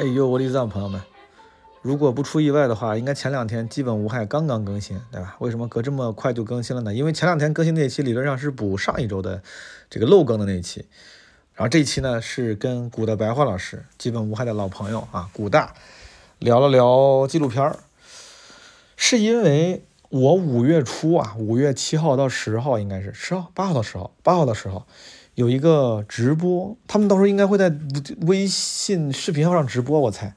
哎呦，我的藏朋友们，如果不出意外的话，应该前两天基本无害刚刚更新，对吧？为什么隔这么快就更新了呢？因为前两天更新那一期理论上是补上一周的这个漏更的那一期，然后这一期呢是跟古的白话老师，基本无害的老朋友啊，古大聊了聊纪录片儿，是因为我五月初啊，五月七号到十号应该是十号、八号到十号、八号到十号。有一个直播，他们到时候应该会在微信视频号上直播，我猜。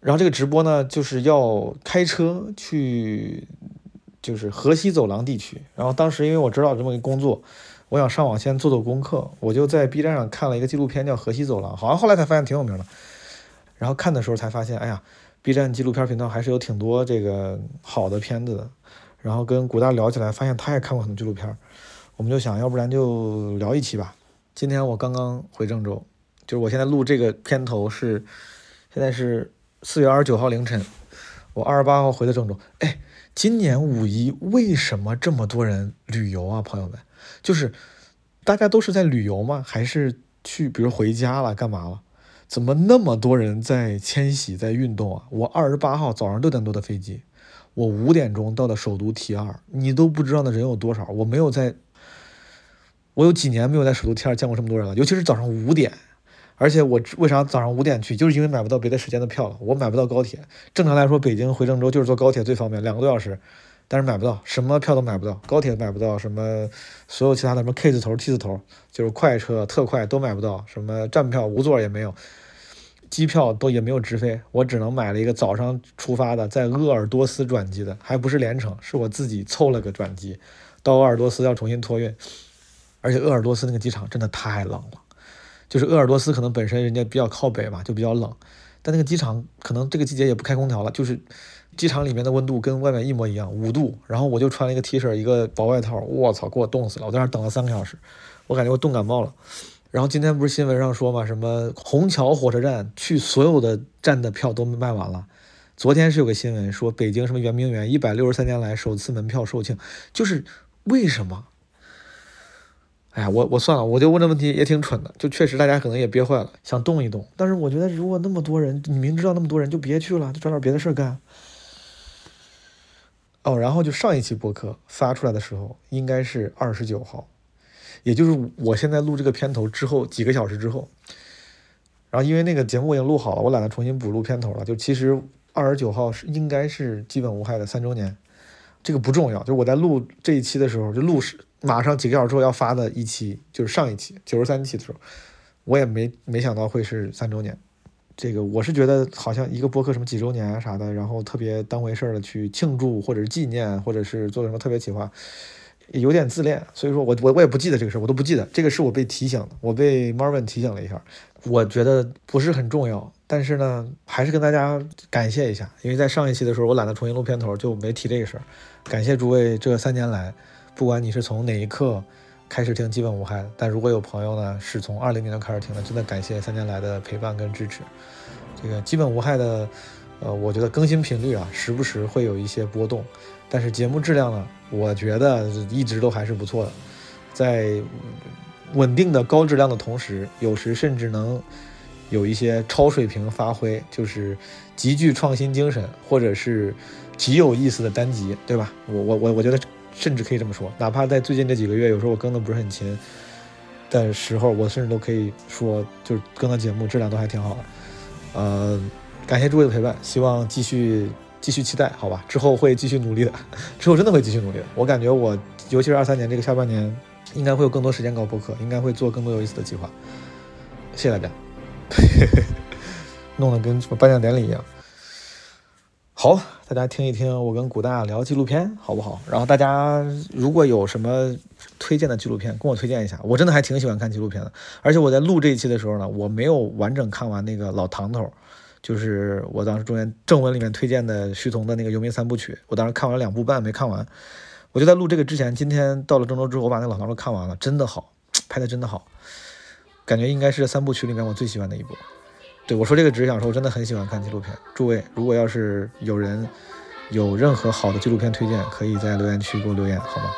然后这个直播呢，就是要开车去，就是河西走廊地区。然后当时因为我知道这么个工作，我想上网先做做功课，我就在 B 站上看了一个纪录片，叫《河西走廊》，好像后来才发现挺有名的。然后看的时候才发现，哎呀，B 站纪录片频道还是有挺多这个好的片子的。然后跟古大聊起来，发现他也看过很多纪录片。我们就想要不然就聊一期吧。今天我刚刚回郑州，就是我现在录这个片头是现在是四月二十九号凌晨，我二十八号回的郑州。哎，今年五一为什么这么多人旅游啊，朋友们？就是大家都是在旅游吗？还是去比如回家了，干嘛了？怎么那么多人在迁徙，在运动啊？我二十八号早上六点多的飞机，我五点钟到的首都 T 二，你都不知道那人有多少，我没有在。我有几年没有在首都 T 二见过这么多人了，尤其是早上五点，而且我为啥早上五点去，就是因为买不到别的时间的票了。我买不到高铁，正常来说北京回郑州就是坐高铁最方便，两个多小时，但是买不到，什么票都买不到，高铁买不到，什么所有其他的什么 K 字头、T 字头，就是快车、特快都买不到，什么站票、无座也没有，机票都也没有直飞，我只能买了一个早上出发的，在鄂尔多斯转机的，还不是连程，是我自己凑了个转机，到鄂尔多斯要重新托运。而且鄂尔多斯那个机场真的太冷了，就是鄂尔多斯可能本身人家比较靠北嘛，就比较冷，但那个机场可能这个季节也不开空调了，就是机场里面的温度跟外面一模一样，五度。然后我就穿了一个 T 恤，一个薄外套，我操，给我冻死了！我在那等了三个小时，我感觉我冻感冒了。然后今天不是新闻上说嘛，什么虹桥火车站去所有的站的票都卖完了。昨天是有个新闻说北京什么圆明园一百六十三年来首次门票售罄，就是为什么？哎，我我算了，我就问这问题也挺蠢的，就确实大家可能也憋坏了，想动一动。但是我觉得如果那么多人，你明知道那么多人就别去了，就找点别的事儿干。哦，然后就上一期播客发出来的时候，应该是二十九号，也就是我现在录这个片头之后几个小时之后。然后因为那个节目我已经录好了，我懒得重新补录片头了。就其实二十九号是应该是基本无害的三周年，这个不重要。就我在录这一期的时候，就录是。马上几个小时之后要发的一期就是上一期九十三期的时候，我也没没想到会是三周年。这个我是觉得好像一个播客什么几周年啊啥的，然后特别当回事儿的去庆祝或者是纪念，或者是做什么特别企划，有点自恋。所以说我我我也不记得这个事儿，我都不记得。这个是我被提醒的，我被 Marvin 提醒了一下。我觉得不是很重要，但是呢，还是跟大家感谢一下，因为在上一期的时候我懒得重新录片头，就没提这个事儿。感谢诸位这三年来。不管你是从哪一刻开始听，基本无害。但如果有朋友呢，是从二零年开始听的，真的感谢三年来的陪伴跟支持。这个基本无害的，呃，我觉得更新频率啊，时不时会有一些波动，但是节目质量呢，我觉得一直都还是不错的，在稳定的高质量的同时，有时甚至能有一些超水平发挥，就是极具创新精神，或者是极有意思的单集，对吧？我我我我觉得。甚至可以这么说，哪怕在最近这几个月，有时候我更的不是很勤的时候，我甚至都可以说，就是更的节目质量都还挺好的。呃，感谢诸位的陪伴，希望继续继续期待，好吧？之后会继续努力的，之后真的会继续努力的。我感觉我，尤其是二三年这个下半年，应该会有更多时间搞播客，应该会做更多有意思的计划。谢谢大家，弄得跟什么颁奖典礼一样。好，大家听一听我跟古大聊纪录片，好不好？然后大家如果有什么推荐的纪录片，跟我推荐一下。我真的还挺喜欢看纪录片的，而且我在录这一期的时候呢，我没有完整看完那个老唐头，就是我当时中间正文里面推荐的徐桐的那个游民三部曲，我当时看完了两部半没看完。我就在录这个之前，今天到了郑州之后，我把那老唐头看完了，真的好，拍的真的好，感觉应该是三部曲里面我最喜欢的一部。对我说这个只是想说，我真的很喜欢看纪录片。诸位，如果要是有人有任何好的纪录片推荐，可以在留言区给我留言，好吗？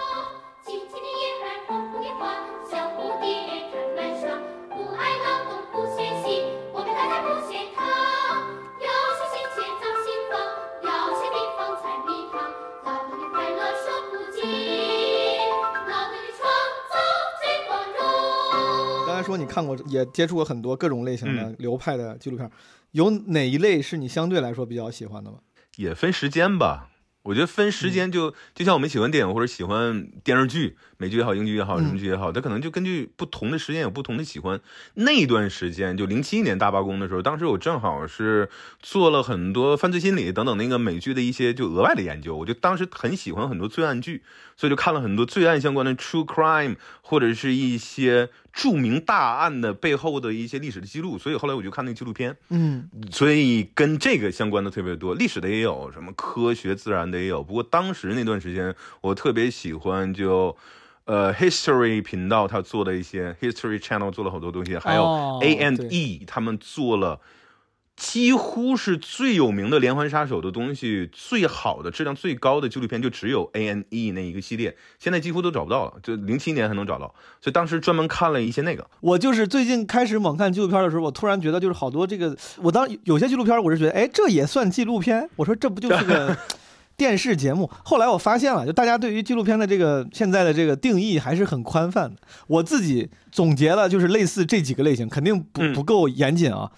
你看过也接触过很多各种类型的流派的纪录片，有哪一类是你相对来说比较喜欢的吗？也分时间吧。我觉得分时间就就像我们喜欢电影或者喜欢电视剧，美剧也好，英剧也好，什么剧也好，他可能就根据不同的时间有不同的喜欢。那段时间就零七年大罢工的时候，当时我正好是做了很多犯罪心理等等那个美剧的一些就额外的研究，我就当时很喜欢很多罪案剧，所以就看了很多罪案相关的 true crime 或者是一些。著名大案的背后的一些历史的记录，所以后来我就看那个纪录片，嗯，所以跟这个相关的特别多，历史的也有，什么科学自然的也有。不过当时那段时间，我特别喜欢就，呃，History 频道他做的一些 History Channel 做了好多东西，还有 A and E 他们做了。几乎是最有名的连环杀手的东西，最好的质量最高的纪录片就只有 A N E 那一个系列，现在几乎都找不到了，就零七年还能找到，所以当时专门看了一些那个。我就是最近开始猛看纪录片的时候，我突然觉得就是好多这个，我当有些纪录片我是觉得，哎，这也算纪录片？我说这不就是个电视节目？后来我发现了，就大家对于纪录片的这个现在的这个定义还是很宽泛的。我自己总结了，就是类似这几个类型，肯定不不够严谨啊。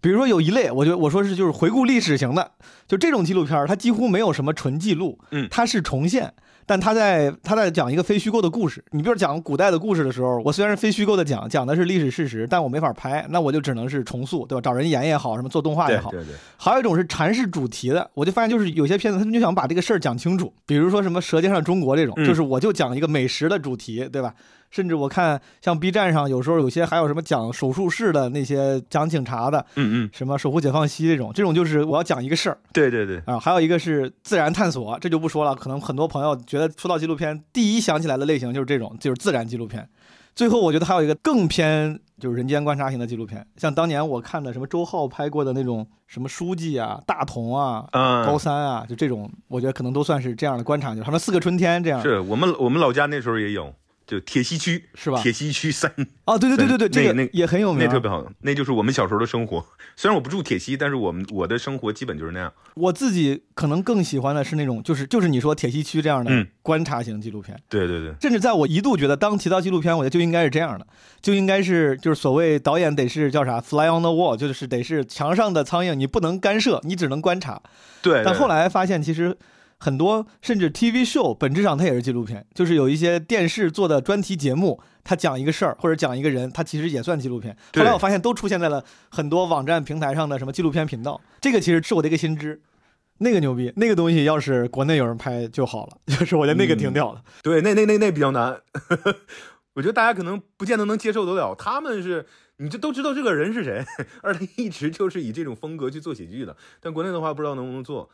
比如说有一类，我就我说是就是回顾历史型的，就这种纪录片它几乎没有什么纯记录，嗯，它是重现。但他在他在讲一个非虚构的故事。你比如讲古代的故事的时候，我虽然是非虚构的讲，讲的是历史事实，但我没法拍，那我就只能是重塑，对吧？找人演也好，什么做动画也好。对对。还有一种是阐释主题的，我就发现就是有些片子他们就想把这个事儿讲清楚，比如说什么《舌尖上的中国》这种，就是我就讲一个美食的主题，对吧？甚至我看像 B 站上有时候有些还有什么讲手术室的那些讲警察的，嗯嗯，什么守护解放西这种，这种就是我要讲一个事儿。对对对。啊，还有一个是自然探索，这就不说了。可能很多朋友觉得说到纪录片，第一想起来的类型就是这种，就是自然纪录片。最后我觉得还有一个更偏就是人间观察型的纪录片，像当年我看的什么周浩拍过的那种什么书记啊、大同啊、高三啊，就这种，我觉得可能都算是这样的观察，就他们四个春天这样。是我们我们老家那时候也有。就铁西区是吧？铁西区三啊，对对对对对，这个那也很有名，那特别好，那就是我们小时候的生活。虽然我不住铁西，但是我们我的生活基本就是那样。我自己可能更喜欢的是那种，就是就是你说铁西区这样的观察型纪录片。对对对，甚至在我一度觉得，当提到纪录片，我觉得就应该是这样的，就应该是就是所谓导演得是叫啥，fly on the wall，就是得是墙上的苍蝇，你不能干涉，你只能观察。对。但后来发现，其实。很多甚至 TV show 本质上它也是纪录片，就是有一些电视做的专题节目，它讲一个事儿或者讲一个人，它其实也算纪录片。后来我发现都出现在了很多网站平台上的什么纪录片频道，这个其实是我的一个新知，那个牛逼，那个东西要是国内有人拍就好了，就是我觉得那个挺屌的。对，那那那那比较难，我觉得大家可能不见得能接受得了。他们是，你这都知道这个人是谁，而他一直就是以这种风格去做喜剧的，但国内的话不知道能不能做。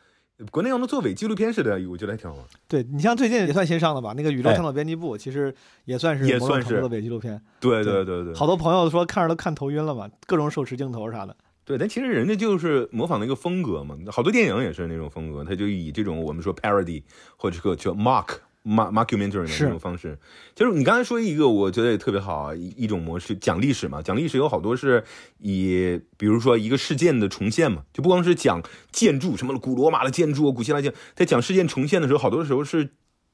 国内要能做伪纪录片似的，我觉得还挺好。对你像最近也算新上的吧，那个《宇宙探索编辑部》其实也算是也算是伪纪录片。对对对对，好多朋友说看着都看头晕了嘛，各种手持镜头啥的。对，但其实人家就是模仿那个风格嘛，好多电影也是那种风格，他就以这种我们说 parody 或者说叫 mock。马马 documentary 的这种方式，就是你刚才说一个，我觉得也特别好啊，一一种模式讲历史嘛，讲历史有好多是以，比如说一个事件的重现嘛，就不光是讲建筑，什么古罗马的建筑、古希腊建，在讲事件重现的时候，好多时候是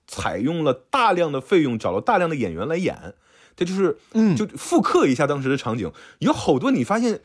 采用了大量的费用，找了大量的演员来演，这就是，嗯，就复刻一下当时的场景，有好多你发现。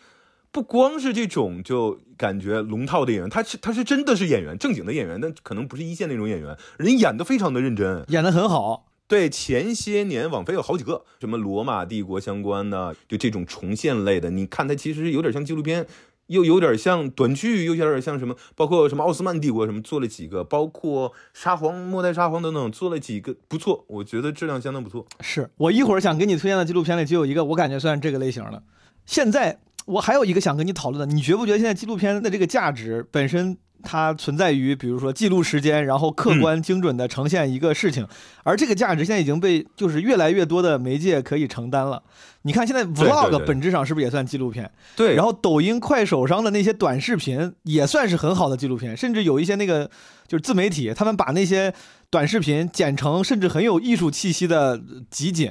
不光是这种，就感觉龙套的演员，他是他是真的是演员，正经的演员，但可能不是一线那种演员，人演的非常的认真，演的很好。对，前些年网飞有好几个什么罗马帝国相关的，就这种重现类的，你看它其实有点像纪录片，又有点像短剧，又有点像什么，包括什么奥斯曼帝国什么做了几个，包括沙皇、末代沙皇等等做了几个，不错，我觉得质量相当不错。是我一会儿想给你推荐的纪录片里就有一个，我感觉算这个类型的。现在。我还有一个想跟你讨论的，你觉不觉得现在纪录片的这个价值本身它存在于，比如说记录时间，然后客观精准的呈现一个事情，而这个价值现在已经被就是越来越多的媒介可以承担了。你看现在 vlog 本质上是不是也算纪录片？对。然后抖音、快手上的那些短视频也算是很好的纪录片，甚至有一些那个就是自媒体，他们把那些短视频剪成甚至很有艺术气息的集锦。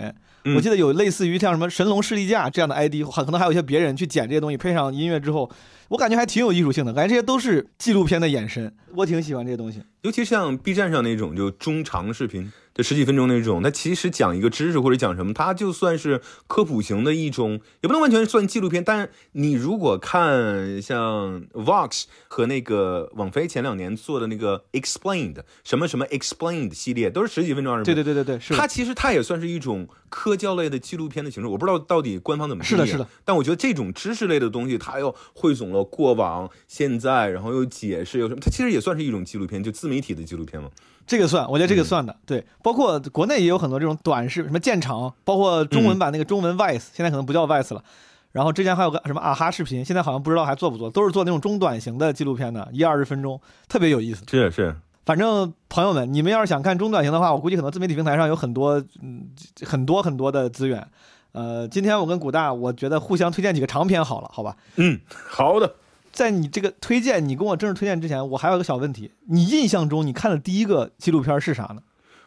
我记得有类似于像什么神龙士力架这样的 ID，可能还有一些别人去剪这些东西，配上音乐之后，我感觉还挺有艺术性的，感觉这些都是纪录片的延伸，我挺喜欢这些东西。尤其像 B 站上那种就中长视频，就十几分钟那种，它其实讲一个知识或者讲什么，它就算是科普型的一种，也不能完全算纪录片。但是你如果看像 Vox 和那个网飞前两年做的那个 Explained 什么什么 Explained 系列，都是十几分钟二十分对对对对对，是它其实它也算是一种科教类的纪录片的形式，我不知道到底官方怎么定义是的是的。但我觉得这种知识类的东西，它要汇总了过往、现在，然后又解释，又什么，它其实也算是一种纪录片，就自媒体的纪录片嘛。这个算，我觉得这嗯个算的。对，包括国内也有很多这种短视，什么建厂，包括中文版那个中文 Vice，、现在可能不叫 Vice 了。然后之前还有个什么啊哈视频，现在好像不知道还做不做，都是做那种中短型的纪录片的，一二十分钟，特别有意思。是是，反正朋友们，你们要是想看中短型的话，我估计可能自媒体平台上有很多，嗯，很多很多的资源。呃，今天我跟古大，我觉得互相推荐几个长篇好了，好吧？嗯，好的。在你这个推荐，你跟我正式推荐之前，我还有个小问题，你印象中你看的第一个纪录片是啥呢？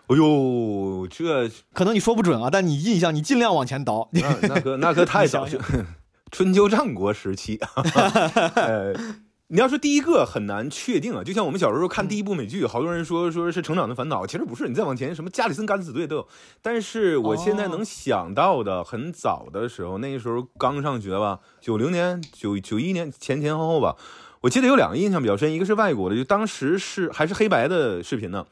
哎呦，这可能你说不准啊，但你印象你尽量往前倒。那那可 那可太早你想了，春秋战国时期。呃，你要说第一个很难确定啊，就像我们小时候看第一部美剧，好多人说说是《成长的烦恼》，其实不是。你再往前，什么加里森敢死队都有。但是我现在能想到的，很早的时候，那时候刚上学吧，九零年、九九一年前前后后吧。我记得有两个印象比较深，一个是外国的，就当时是还是黑白的视频呢，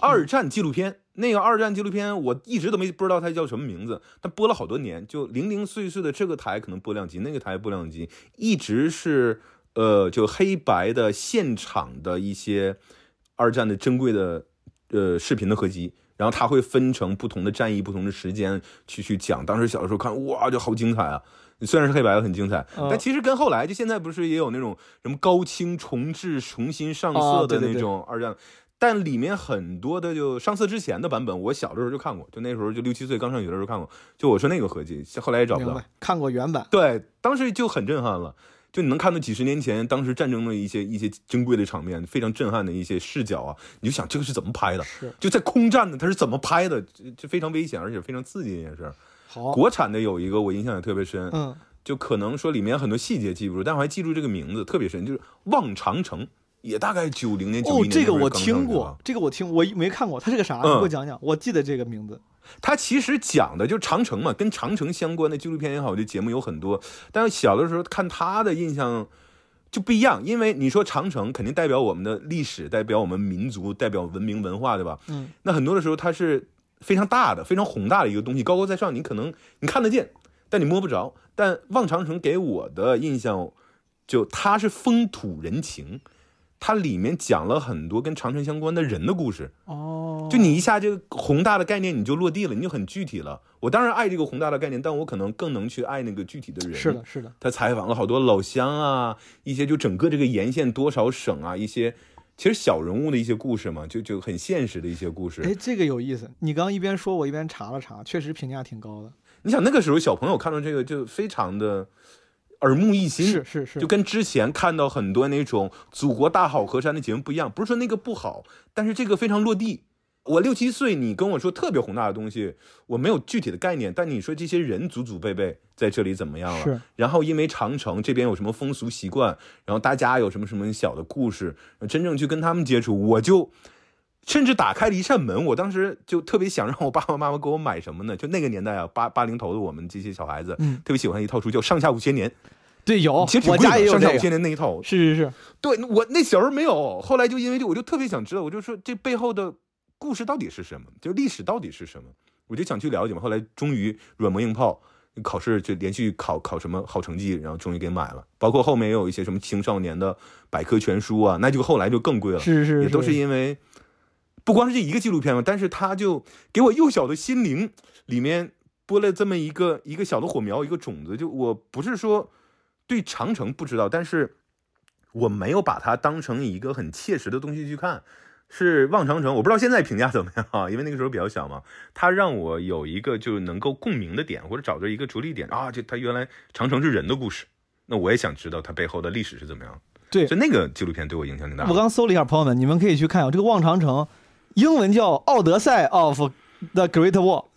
二战纪录片。那个二战纪录片我一直都没不知道它叫什么名字，它播了好多年，就零零碎碎的这个台可能播两集，那个台播两集，一直是呃就黑白的现场的一些二战的珍贵的呃视频的合集。然后它会分成不同的战役、不同的时间去去讲。当时小的时候看，哇，就好精彩啊！虽然是黑白的，很精彩，嗯但其实跟后来就现在不是也有那种什么高清重置、重新上色的那哦对对对种二战，但里面很多的就上色之前的版本，我小的时候就看过，就那时候就六七岁刚上学的时候看过。就我说那个合集，后来也找不到。，看过原版。对，当时就很震撼了。就你能看到几十年前当时战争的一些一些珍贵的场面，非常震撼的一些视角啊，你就想这个是怎么拍的？是就在空战的，它是怎么拍的？这这非常危险，而且非常刺激的一件事。好，国产的有一个我印象也特别深，嗯，就可能说里面很多细节记不住，但我还记住这个名字特别深，就是《望长城》，也大概九零年九一哦年。，这个我听过，。这个我听我没看过，它是个啥？你嗯给我讲讲。我记得这个名字。它其实讲的就是长城嘛，跟长城相关的纪录片也好，这节目有很多。但是小的时候看他的印象就不一样，因为你说长城肯定代表我们的历史，代表我们民族，代表文明文化，对吧？嗯，那很多的时候它是非常大的、非常宏大的一个东西，高高在上，你可能你看得见，但你摸不着。但望长城给我的印象，就它是风土人情，它里面讲了很多跟长城相关的人的故事。哦，就你一下这个宏大的概念你就落地了，你就很具体了。我当然爱这个宏大的概念，但我可能更能去爱那个具体的人。是的，，是的。他采访了好多老乡啊，一些就整个这个沿线多少省啊，一些其实小人物的一些故事嘛，就就很现实的一些故事。哎，这个有意思。你刚刚一边说，我一边查了查，确实评价挺高的。你想那个时候小朋友看到这个就非常的耳目一新，是是是，就跟之前看到很多那种祖国大好河山的节目不一样，不是说那个不好，但是这个非常落地。我六七岁，你跟我说特别宏大的东西，我没有具体的概念，但你说这些人祖祖辈辈在这里怎么样了？是。然后因为长城这边有什么风俗习惯，然后大家有什么什么小的故事，真正去跟他们接触，我就甚至打开了一扇门。我当时就特别想让我爸爸妈妈给我买什么呢？就那个年代啊，八八零头的我们这些小孩子，嗯特别喜欢一套书叫《上下五千年》。对，有，其实我，家也有这个。上下五千年那一套，是是是，对我那小时候没有，后来就因为这，我就特别想知道，我就说这背后的故事到底是什么，就历史到底是什么，我就想去了解嘛。后来终于软磨硬泡，考试就连续考考什么好成绩，然后终于给买了。包括后面也有一些什么青少年的百科全书啊，那就后来就更贵了，是是也都是因为不光是这一个纪录片嘛，但是它就给我幼小的心灵里面播了这么一个一个小的火苗，一个种子。就我不是说对长城不知道，但是我没有把它当成一个很切实的东西去看。是望长城，我不知道现在评价怎么样啊，因为那个时候比较小嘛。它让我有一个就能够共鸣的点，或者找着一个着力点啊，就它原来长城是人的故事，那我也想知道它背后的历史是怎么样。对就那个纪录片对我影响挺大。我刚搜了一下，朋友们，你们可以去看啊，这个望长城，英文叫《奥德赛 of the Great Wall 》，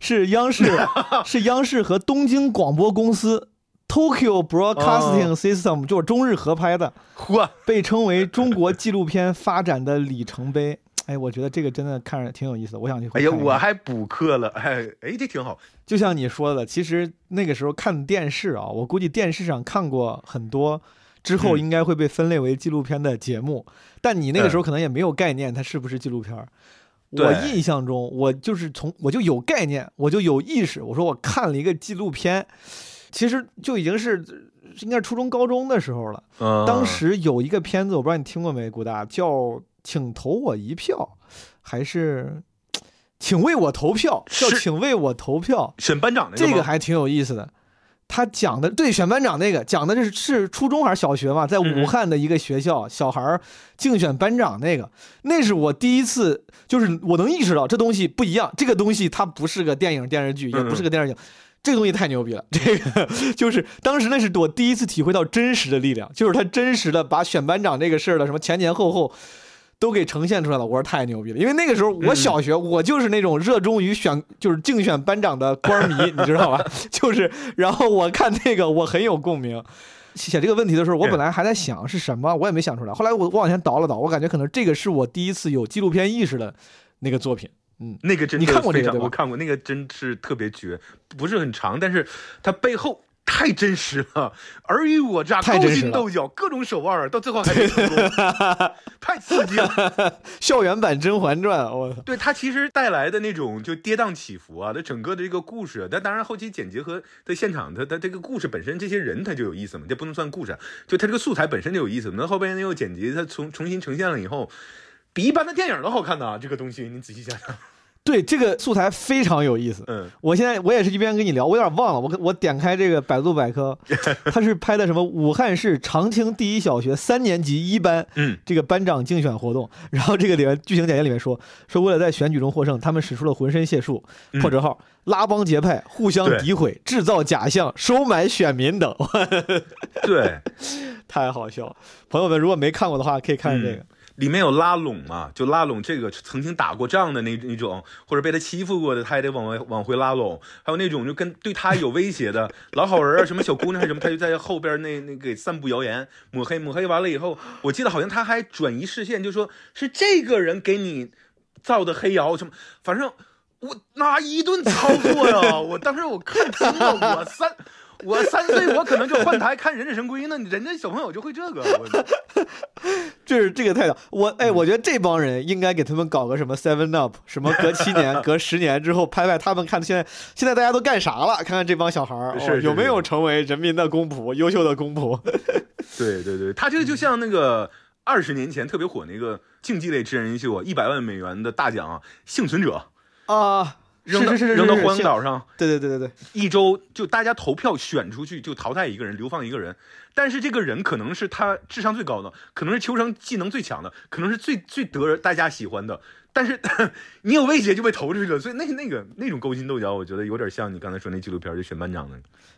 是央视 是央视和东京广播公司 Tokyo Broadcasting System 就是中日合拍的，嚯，被称为中国纪录片发展的里程碑。哎，我觉得这个真的看着挺有意思的，我想去。哎呀，我还补课了，哎哎，这挺好。就像你说的，其实那个时候看电视啊，我估计电视上看过很多，之后应该会被分类为纪录片的节目。但你那个时候可能也没有概念，它是不是纪录片。我印象中，我就是从我就有概念，我就有意识。我说我看了一个纪录片，其实就已经是应该是初中高中的时候了。当时有一个片子，我不知道你听过没，古大叫。请投我一票，还是请为我投票？叫请为我投票。选班长那个，这个还挺有意思的。他讲的对选班长那个讲的是是初中还是小学嘛？在武汉的一个学校，小孩竞选班长那个，那是我第一次，就是我能意识到这东西不一样。这个东西它不是个电影电视剧，也不是个电视剧，这个东西太牛逼了。这个就是当时那是我第一次体会到真实的力量，就是他真实的把选班长这个事儿的什么前前后后。都给呈现出来了，我说太牛逼了，因为那个时候我小学，我就是那种热衷于选，就是竞选班长的官迷，你知道吧？就是，然后我看那个，我很有共鸣。写这个问题的时候，我本来还在想是什么，我也没想出来。后来我我往前倒了倒，我感觉可能这个是我第一次有纪录片意识的那个作品。嗯，那个真你看过这个我看过，那个真是特别绝，不是很长，但是它背后。太真实了，尔虞我诈，勾心斗角，各种手腕，到最后还是成功，太刺激了。校园版《甄嬛传》，我对它其实带来的那种就跌宕起伏啊，它整个的这个故事，但当然后期剪辑和在现场，它它这个故事本身，这些人他就有意思嘛，这不能算故事，就它这个素材本身就有意思。那后边又剪辑，它重重新呈现了以后，比一般的电影都好看呢。这个东西你仔细想想。对这个素材非常有意思。嗯，我现在我也是一边跟你聊，我有点忘了。我我点开这个百度百科，他是拍的什么？武汉市长青第一小学三年级一班，嗯，这个班长竞选活动。然后这个里面剧情简介里面说，说为了在选举中获胜，他们使出了浑身解数，破折号、拉帮结派、互相诋毁、制造假象、收买选民等。对，太好笑了。朋友们，如果没看过的话，可以看这个。里面有拉拢嘛？就拉拢这个曾经打过仗的那那种，或者被他欺负过的，他也得往外往回拉拢。还有那种就跟对他有威胁的 老好人啊，什么小姑娘还是什么，他就在后边那那给散布谣言，抹黑抹黑完了以后，我记得好像他还转移视线，就说是这个人给你造的黑谣什么，反正我那一顿操作呀，我当时我看惊了，我三。我三岁，我可能就换台看《忍者神龟》呢。人家小朋友就会这个，这 是这个态度。我哎，我觉得这帮人应该给他们搞个什么 Seven Up，什么隔七年、隔十年之后拍拍他们看现在现在大家都干啥了？看看这帮小孩儿有没有成为人民的公仆、优秀的公仆。对对对，他这个就像那个二十年前特别火那个竞技类真人秀，一百万美元的大奖《幸存者》啊。扔到扔到荒岛上，对对对对对，一周就大家投票选出去，就淘汰一个人，流放一个人。但是这个人可能是他智商最高的，可能是求生技能最强的，可能是最最得大家喜欢的。但是 你有威胁就被投出去了，所以那那个那种勾心斗角，我觉得有点像你刚才说那纪录片就选班长的。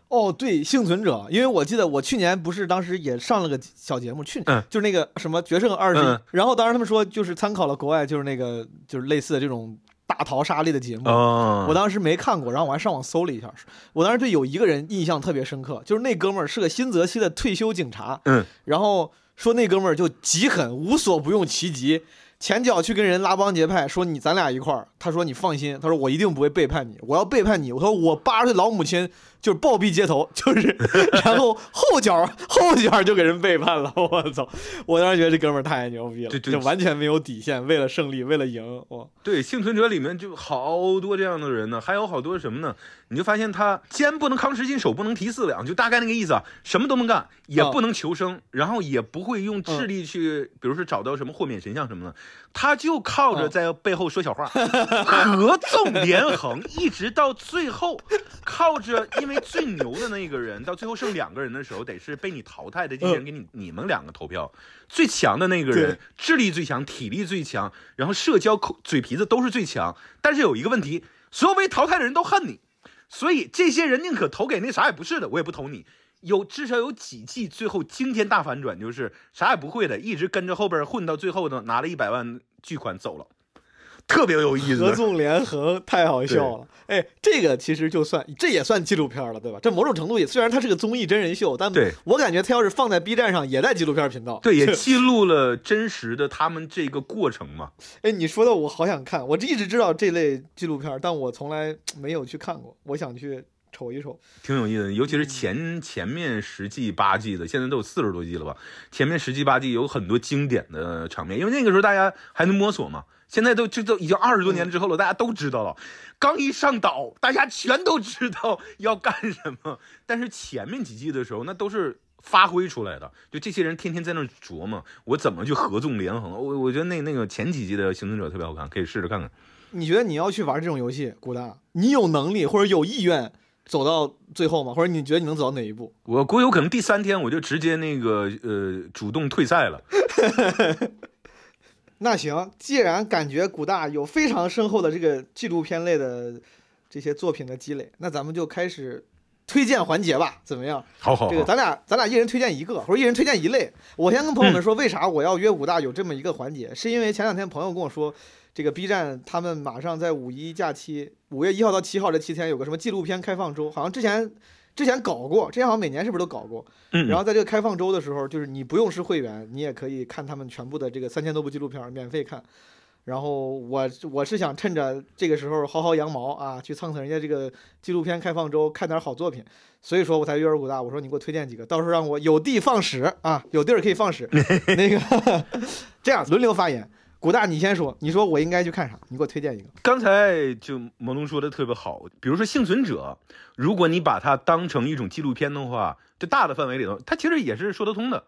哦，对，幸存者，因为我记得我去年不是当时也上了个小节目，去年就是那个什么决胜二十一，然后当时他们说就是参考了国外就是那个就是类似的这种。大逃杀类的节目，我当时没看过，然后我还上网搜了一下。我当时对有一个人印象特别深刻，就是那哥们儿是个新泽西的退休警察。嗯，然后说那哥们儿就极狠，无所不用其极。前脚去跟人拉帮结派，说你咱俩一块儿。他说你放心，他说我一定不会背叛你。我要背叛你，我说我八十岁老母亲就是暴毙街头，就是，然后后脚后脚就给人背叛了。我操！我当时觉得这哥们儿太牛逼了，就完全没有底线，为了胜利，为了赢。哇！对，幸存者里面就好多这样的人呢，还有好多什么呢？你就发现他肩不能扛十斤，手不能提四两，就大概那个意思啊，什么都能干，也不能求生，然后也不会用智力去，比如说找到什么豁免神像什么的，他就靠着在背后说小话，合纵连横，一直到最后，靠着因为最牛的那个人，到最后剩两个人的时候，得是被你淘汰的这些人给你你们两个投票，最强的那个人，智力最强，体力最强，然后社交口嘴皮子都是最强，但是有一个问题，所有被淘汰的人都恨你。所以这些人宁可投给那啥也不是的，我也不投你。有至少有几季最后惊天大反转，就是啥也不会的，一直跟着后边混到最后呢，拿了一百万巨款走了。特别有意思。合纵连横太好笑了。哎，这个其实就算这也算纪录片了，对吧？这某种程度也虽然它是个综艺真人秀，但对我感觉它要是放在 B 站上，也在纪录片频道。对，也记录了真实的他们这个过程嘛。哎，你说的我好想看，我一直知道这类纪录片，但我从来没有去看过，我想去。瞅一瞅，挺有意思，尤其是前前面十季八季的，现在都有四十多季了吧？前面十季八季有很多经典的场面，因为那个时候大家还能摸索嘛。现在都这都已经二十多年之后了，大家都知道了。刚一上岛，大家全都知道要干什么。但是前面几季的时候，那都是发挥出来的，就这些人天天在那琢磨，我怎么去合纵连横。我我觉得那那个前几季的幸存者特别好看，可以试着看看。你觉得你要去玩这种游戏，古大，你有能力或者有意愿？走到最后吗？或者你觉得你能走到哪一步？我估计有可能第三天我就直接那个呃主动退赛了。那行，既然感觉古大有非常深厚的这个纪录片类的这些作品的积累，那咱们就开始推荐环节吧，怎么样？好好，这个咱俩咱俩一人推荐一个，或者一人推荐一类。我先跟朋友们说，为啥我要约古大有这么一个环节？是因为前两天朋友跟我说。这个 B 站他们马上在五一假期，五月一号到七号这七天有个什么纪录片开放周，好像之前之前搞过，之前好像每年是不是都搞过？嗯。然后在这个开放周的时候，就是你不用是会员，你也可以看他们全部的这个三千多部纪录片，免费看。然后我我是想趁着这个时候薅薅羊毛啊，去蹭蹭人家这个纪录片开放周，看点好作品。所以说我才约尔古大，我说你给我推荐几个，到时候让我有地放矢啊，有地儿可以放矢。那个 这样轮流发言。古大，你先说，你说我应该去看啥？你给我推荐一个。刚才就毛东说的特别好，比如说《幸存者》，如果你把它当成一种纪录片的话，这大的范围里头，它其实也是说得通的。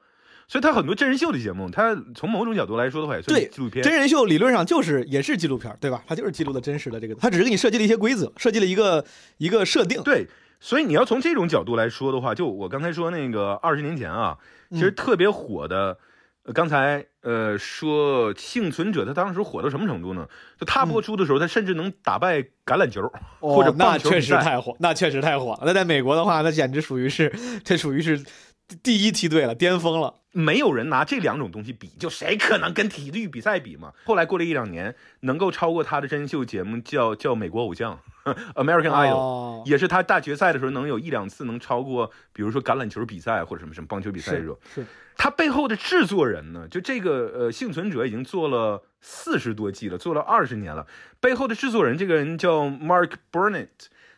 所以它很多真人秀的节目，它从某种角度来说的话，也算纪录片。真人秀理论上就是也是纪录片，对吧？它就是记录的真实的这个，它只是给你设计了一些规则，设计了一个一个设定。对，所以你要从这种角度来说的话，就我刚才说那个二十年前啊，其实特别火的。刚才呃说幸存者，他当时火到什么程度呢？就他播出的时候，他甚至能打败橄榄球 或者棒球那确实太火，那确实太火了。那在美国的话，那简直属于是，这属于是第一梯队了，巅峰了。没有人拿这两种东西比，就谁可能跟体育比赛比嘛？后来过了一两年，能够超过他的真人秀节目叫叫美国偶像。American Idol 也是他大决赛的时候能有一两次能超过，比如说橄榄球比赛或者什么什么棒球比赛这种。是他背后的制作人呢？就这个呃，幸存者已经做了四十多季了，做了二十年了。背后的制作人这个人叫 Mark Burnett，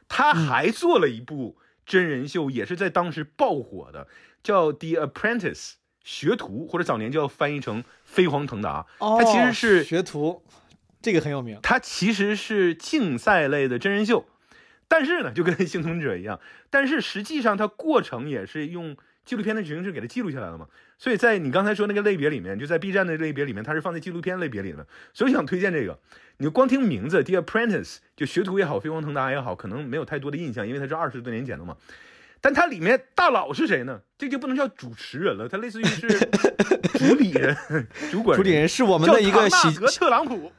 他还做了一部真人秀，也是在当时爆火的，叫 The Apprentice 学徒，或者早年叫翻译成飞黄腾达。他其实是学徒。这个很有名，它其实是竞赛类的真人秀，但是呢，就跟幸存者一样，但是实际上它过程也是用纪录片的形式给它记录下来了嘛。所以在你刚才说那个类别里面，就在 B 站的类别里面，它是放在纪录片类别里的。所以想推荐这个，你光听名字《The Apprentice》，就学徒也好，飞黄腾达也好，可能没有太多的印象，因为它是二十多年前的嘛。但它里面大佬是谁呢？这就不能叫主持人了，他类似于是 主理人、主管。主理人是我们的一个喜特朗普。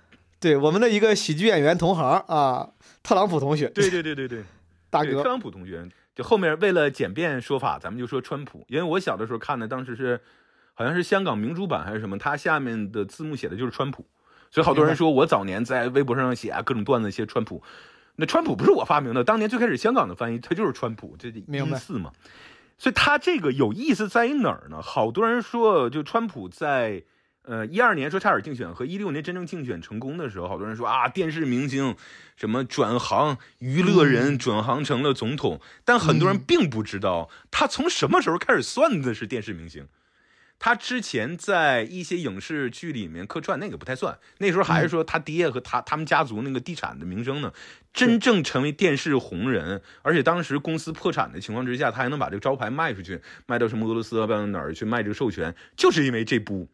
对我们的一个喜剧演员同行啊，特朗普同学。对对对对对，大哥，特朗普同学。就后面为了简便说法，咱们就说川普。因为我小的时候看的，当时是好像是香港明珠版还是什么，它下面的字幕写的就是川普，所以好多人说我早年在微博上写啊各种段子写川普。那川普不是我发明的，当年最开始香港的翻译它就是川普，这音似嘛。所以他这个有意思在于哪儿呢？好多人说，就川普在。呃，一二年说差点竞选，和一六年真正竞选成功的时候，好多人说啊，电视明星什么转行娱乐人，转行成了总统。但很多人并不知道，他从什么时候开始算的是电视明星。他之前在一些影视剧里面客串，那个不太算。那时候还是说他爹和他他们家族那个地产的名声呢。真正成为电视红人，而且当时公司破产的情况之下，他还能把这个招牌卖出去，卖到什么俄罗斯啊，到哪儿去卖这个授权，就是因为这部。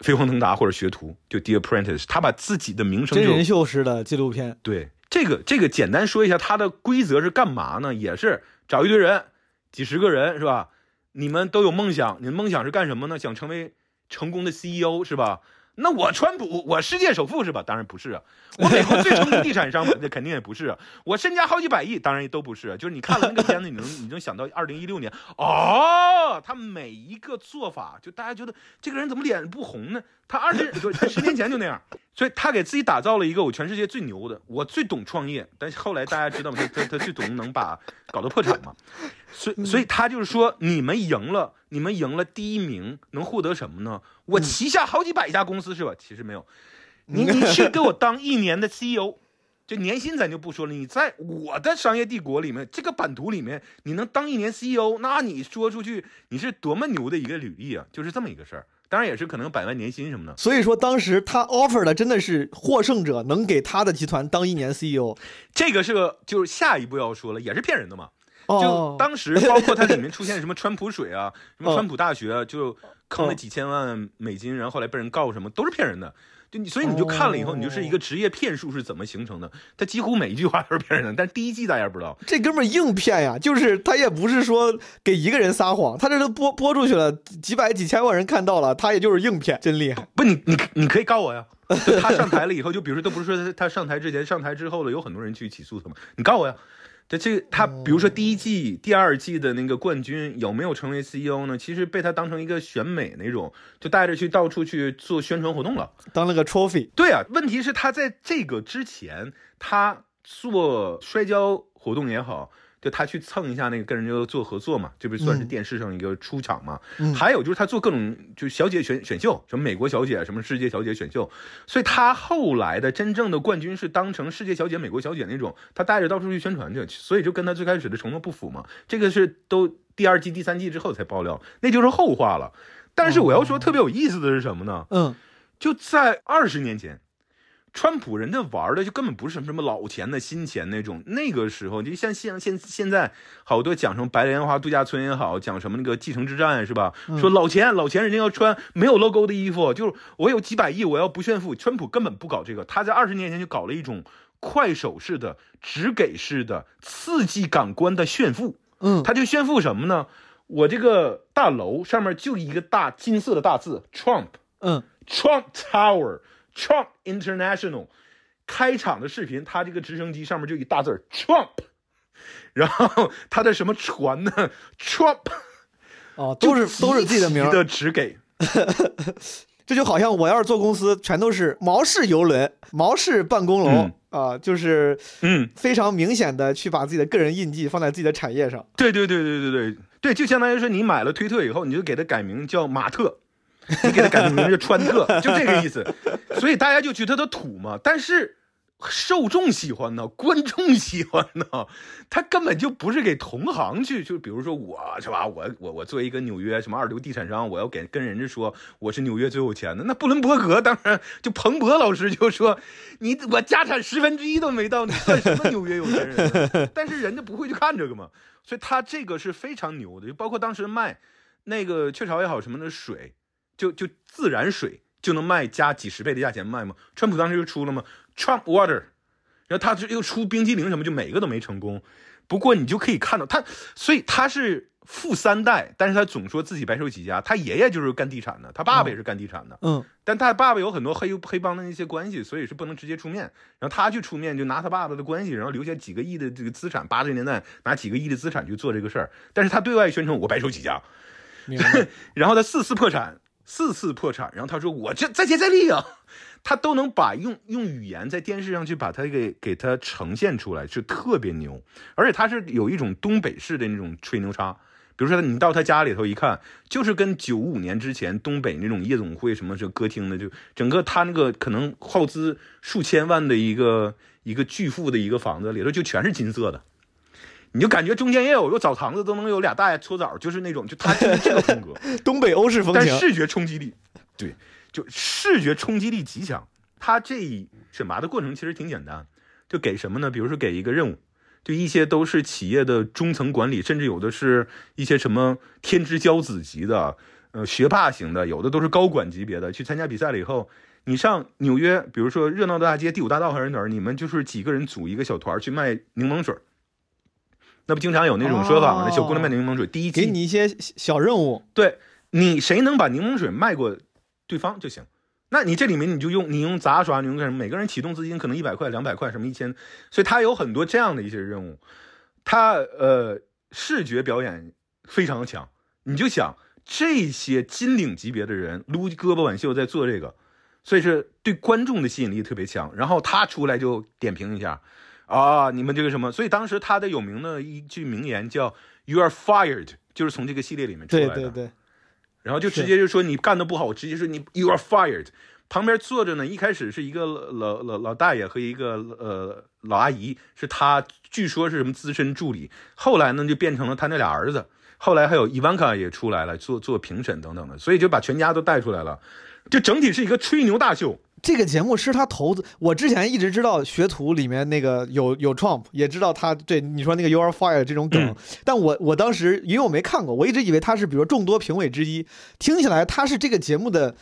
飞黄腾达或者学徒，就 The Apprentice，他把自己的名声真人秀式的纪录片。对，这个这个简单说一下，它的规则是干嘛呢？也是找一堆人，几十个人是吧？你们都有梦想，你的梦想是干什么呢？想成为成功的 CEO 是吧？那我川普，我世界首富是吧？当然不是啊。我美国最成功地产商，那肯定也不是啊。我身家好几百亿，当然也都不是。就是你看了那个片子，你能你能想到二零一六年哦，他每一个做法，就大家觉得这个人怎么脸不红呢？他二十就他十年前就那样，所以他给自己打造了一个我全世界最牛的，我最懂创业。但是后来大家知道吗？他他他最懂能把搞到破产嘛。所以所以他就是说，你们赢了，你们赢了第一名能获得什么呢？我旗下好几百家公司是吧？其实没有，你你去给我当一年的 CEO。就年薪咱就不说了，你在我的商业帝国里面，这个版图里面，你能当一年 CEO，那你说出去你是多么牛的一个履历啊！就是这么一个事儿，当然也是可能百万年薪什么的。所以说当时他 offer 的真的是获胜者，能给他的集团当一年 CEO，这个是个就是下一步要说了，也是骗人的嘛。就当时包括它里面出现什么川普水啊，什么川普大学，就坑了几千万美金，然后后来被人告什么，都是骗人的。就你，所以你就看了以后，你就是一个职业骗术是怎么形成的？他几乎每一句话都是骗人的。但是第一季大家不知道，这哥们硬骗呀，就是他也不是说给一个人撒谎，他这都播播出去了，几百几千万人看到了，他也就是硬骗，真厉害。不，你你你可以告我呀。他上台了以后，就比如说，都不是说他上台之前，上台之后了，有很多人去起诉他嘛，你告我呀。这这他，比如说第一季、第二季的那个冠军有没有成为 CEO 呢？其实被他当成一个选美那种，就带着去到处去做宣传活动了，当了个 trophy。对啊，问题是他在这个之前，他做摔跤活动也好。就他去蹭一下那个跟人家做合作嘛，这不算是电视上一个出场嘛？还有就是他做各种就小姐选选秀，什么美国小姐，什么世界小姐选秀，所以他后来的真正的冠军是当成世界小姐、美国小姐那种，他带着到处去宣传去，所以就跟他最开始的承诺不符嘛。这个是都第二季、第三季之后才爆料，那就是后话了。但是我要说特别有意思的是什么呢？嗯，就在二十年前。川普人家玩的就根本不是什么什么老钱的新钱那种，那个时候就像现现现在好多讲什么白莲花度假村也好，讲什么那个继承之战是吧？说老钱老钱人家要穿没有 logo 的衣服，就是我有几百亿我要不炫富。川普根本不搞这个，他在二十年前就搞了一种快手式的、直给式的、刺激感官的炫富。嗯，他就炫富什么呢？我这个大楼上面就一个大金色的大字 Trump，嗯，Trump Tower。Trump International 开场的视频，他这个直升机上面就一大字 Trump，然后他的什么船呢？Trump，哦，都是都是自己的名的只给，这就好像我要是做公司，全都是毛氏游轮、毛氏办公楼啊，就是嗯，非常明显的去把自己的个人印记放在自己的产业上。对对对对对对对，就相当于说你买了推特以后，你就给它改名叫马特。你给他改名叫川特，就这个意思，所以大家就觉得他土嘛。但是受众喜欢呢，观众喜欢呢，他根本就不是给同行去，就比如说我是吧，我我我作为一个纽约什么二流地产商，我要给跟人家说我是纽约最有钱的，那布伦伯格当然就彭博老师就说你我家产十分之一都没到，你算什么纽约有钱人？但是人家不会去看这个嘛，所以他这个是非常牛的，就包括当时卖那个雀巢也好什么的水。就就自然水就能卖加几十倍的价钱卖吗？川普当时就出了吗？Trump Water，然后他就又出冰激凌什么，就每个都没成功。不过你就可以看到他，所以他是富三代，但是他总说自己白手起家。他爷爷就是干地产的，他爸爸也是干地产的，嗯，但他爸爸有很多黑黑帮的那些关系，所以是不能直接出面。然后他去出面，就拿他爸爸的关系，然后留下几个亿的这个资产。八十年代拿几个亿的资产去做这个事儿，但是他对外宣称我白手起家，然后他四次破产。四次破产，然后他说我这再接再厉啊，他都能把用用语言在电视上去把它给给他呈现出来，是特别牛，而且他是有一种东北式的那种吹牛叉，比如说你到他家里头一看，就是跟九五年之前东北那种夜总会什么这歌厅的，就整个他那个可能耗资数千万的一个一个巨富的一个房子里头就全是金色的。你就感觉中间也有个澡堂子，都能有俩大爷搓澡，就是那种，就他就是这个风格，东北欧式风情，但视觉冲击力，对，就视觉冲击力极强。他这选拔的过程其实挺简单，就给什么呢？比如说给一个任务，就一些都是企业的中层管理，甚至有的是一些什么天之骄子级的，呃，学霸型的，有的都是高管级别的。去参加比赛了以后，你上纽约，比如说热闹的大街，第五大道还是哪儿，你们就是几个人组一个小团去卖柠檬水。那不经常有那种说法吗？那小姑娘卖柠檬水，第一给你一些小任务，对你谁能把柠檬水卖过对方就行。那你这里面你就用你用杂耍，你用干什么？每个人启动资金可能一百块、两百块，什么一千，所以他有很多这样的一些任务。他呃视觉表演非常强，你就想这些金领级别的人撸胳膊挽袖在做这个，所以是对观众的吸引力特别强。然后他出来就点评一下，啊，你们这个什么？所以当时他的有名的一句名言叫 “You are fired”，就是从这个系列里面出来的。对对对。然后就直接就说你干的不好，我直接说你 “You are fired”。旁边坐着呢，一开始是一个老老老大爷和一个呃老阿姨，是他据说是什么资深助理。后来呢，就变成了他那俩儿子。后来还有伊万卡也出来了做做评审等等的，所以就把全家都带出来了，就整体是一个吹牛大秀。这个节目是他投资，我之前一直知道学徒里面那个有有 Trump，也知道他对你说那个 You are fired 这种梗，但我我当时因为我没看过，我一直以为他是比如众多评委之一，听起来他是这个节目的。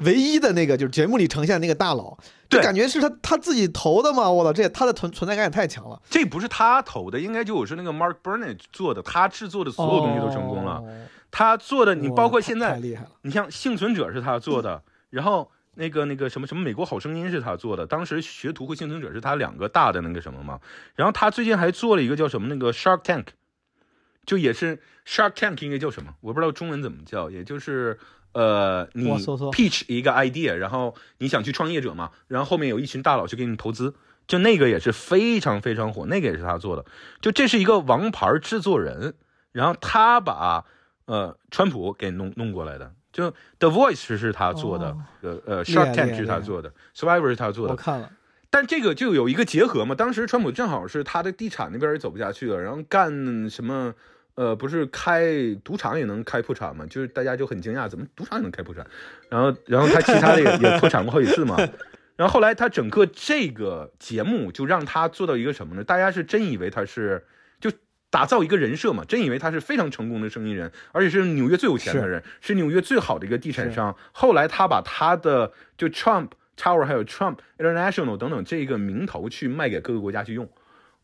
唯一的那个就是节目里呈现那个大佬，就感觉是他他自己投的嘛？我操，这他的存存在感也太强了。这不是他投的，应该就是那个 Mark Burnett 做的，他制作的所有东西都成功了。他做的，你包括现在，太厉害了。你像幸存者是他做的，然后那个那个什么什么美国好声音是他做的，当时学徒和幸存者是他两个大的那个什么嘛。然后他最近还做了一个叫什么那个 Shark Tank，就也是 Shark Tank 应该叫什么？我不知道中文怎么叫，也就是。呃，你 pitch 一个 idea，然后你想去创业者嘛，然后后面有一群大佬去给你投资，就那个也是非常非常火，那个也是他做的，就这是一个王牌制作人，然后他把呃川普给弄弄过来的，就 The Voice 是他做的，呃呃 Shark Tank 是他做的，Survivor 是他做的，我看了，但这个就有一个结合嘛，当时川普正好是他的地产那边也走不下去了，然后干什么？呃，不是开赌场也能开破产吗？就是大家就很惊讶，怎么赌场也能开破产？然后，然后他其他的也也破产过好几次嘛。然后后来他整个这个节目就让他做到一个什么呢？大家是真以为他是就打造一个人设嘛，真以为他是非常成功的生意人，而且是纽约最有钱的人，是纽约最好的一个地产商。后来他把他的就 Trump Tower 还有 Trump International 等等这个名头去卖给各个国家去用。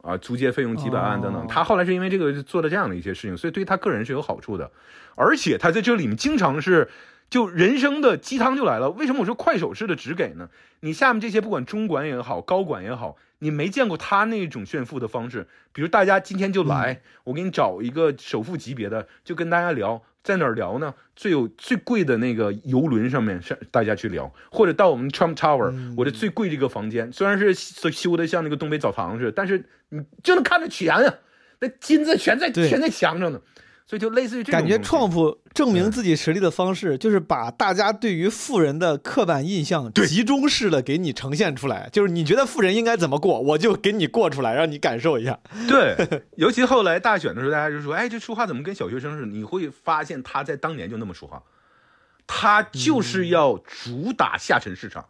啊，租借费用几百万等等，他后来是因为这个做了这样的一些事情，所以对他个人是有好处的，而且他在这里面经常是就人生的鸡汤就来了。为什么我说快手式的只给呢？你下面这些不管中管也好，高管也好，你没见过他那种炫富的方式。比如大家今天就来，我给你找一个首富级别的，就跟大家聊。在哪儿聊呢？最有最贵的那个游轮上面，上大家去聊，或者到我们 Trump Tower，我的最贵这个房间，虽然是修的像那个东北澡堂似的，但是你就能看着钱啊，那金子全在全在墙上呢。所以就类似于这种感觉，创富证明自己实力的方式，就是把大家对于富人的刻板印象集中式的给你呈现出来。就是你觉得富人应该怎么过，我就给你过出来，让你感受一下。对，尤其后来大选的时候，大家就说：“哎，这说话怎么跟小学生似的？”你会发现他在当年就那么说话，他就是要主打下沉市场。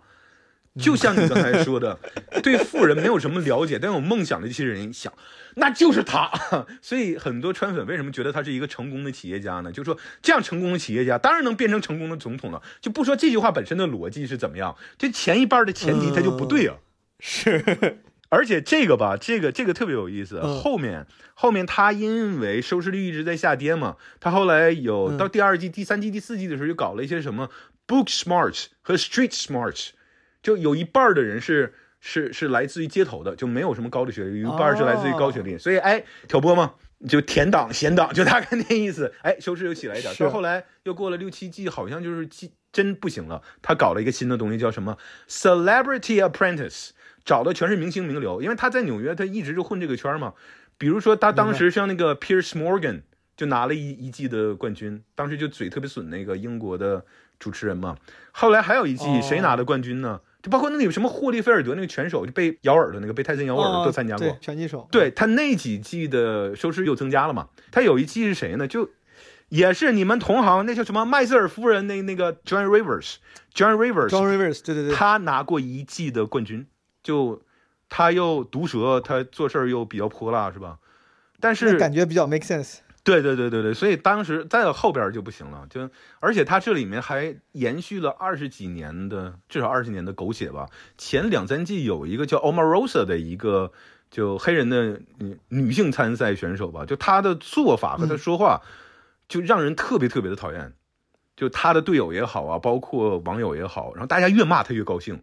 就像你刚才说的，对富人没有什么了解，但有梦想的这些人想，那就是他。所以很多川粉为什么觉得他是一个成功的企业家呢？就是说，这样成功的企业家当然能变成成功的总统了。就不说这句话本身的逻辑是怎么样，这前一半的前提他就不对啊。是，而且这个吧，这个这个特别有意思。后面后面他因为收视率一直在下跌嘛，他后来有到第二季、第三季、第四季的时候，就搞了一些什么 Book Smart 和 Street Smart。就有一半的人是是是来自于街头的，就没有什么高的学历，有一半是来自于高学历，所以哎，挑拨嘛，就甜党咸党，就大概那意思。哎，收视又起来一点。到后来又过了六七季，好像就是真不行了。他搞了一个新的东西，叫什么 Celebrity Apprentice，找的全是明星名流，因为他在纽约，他一直就混这个圈嘛。比如说他当时像那个 Piers Morgan 就拿了一一季的冠军，当时就嘴特别损那个英国的主持人嘛。后来还有一季谁拿的冠军呢？就包括那个什么霍利菲尔德那个拳手，就被咬耳朵那个，被泰森咬耳朵都参加过。拳击手，对他那几季的收视又增加了嘛？他有一季是谁呢？就也是你们同行，那叫什么麦瑟尔夫人那那个 John Rivers，John Rivers，John Rivers，对对对，他拿过一季的冠军。就他又毒舌，他做事儿又比较泼辣，是吧？但是感觉比较 make sense。对对对对对，所以当时在后边就不行了，就而且他这里面还延续了二十几年的，至少二十年的狗血吧。前两三季有一个叫 Omarosa 的一个就黑人的女女性参赛选手吧，就她的做法和她说话，就让人特别特别的讨厌。就她的队友也好啊，包括网友也好，然后大家越骂她越高兴，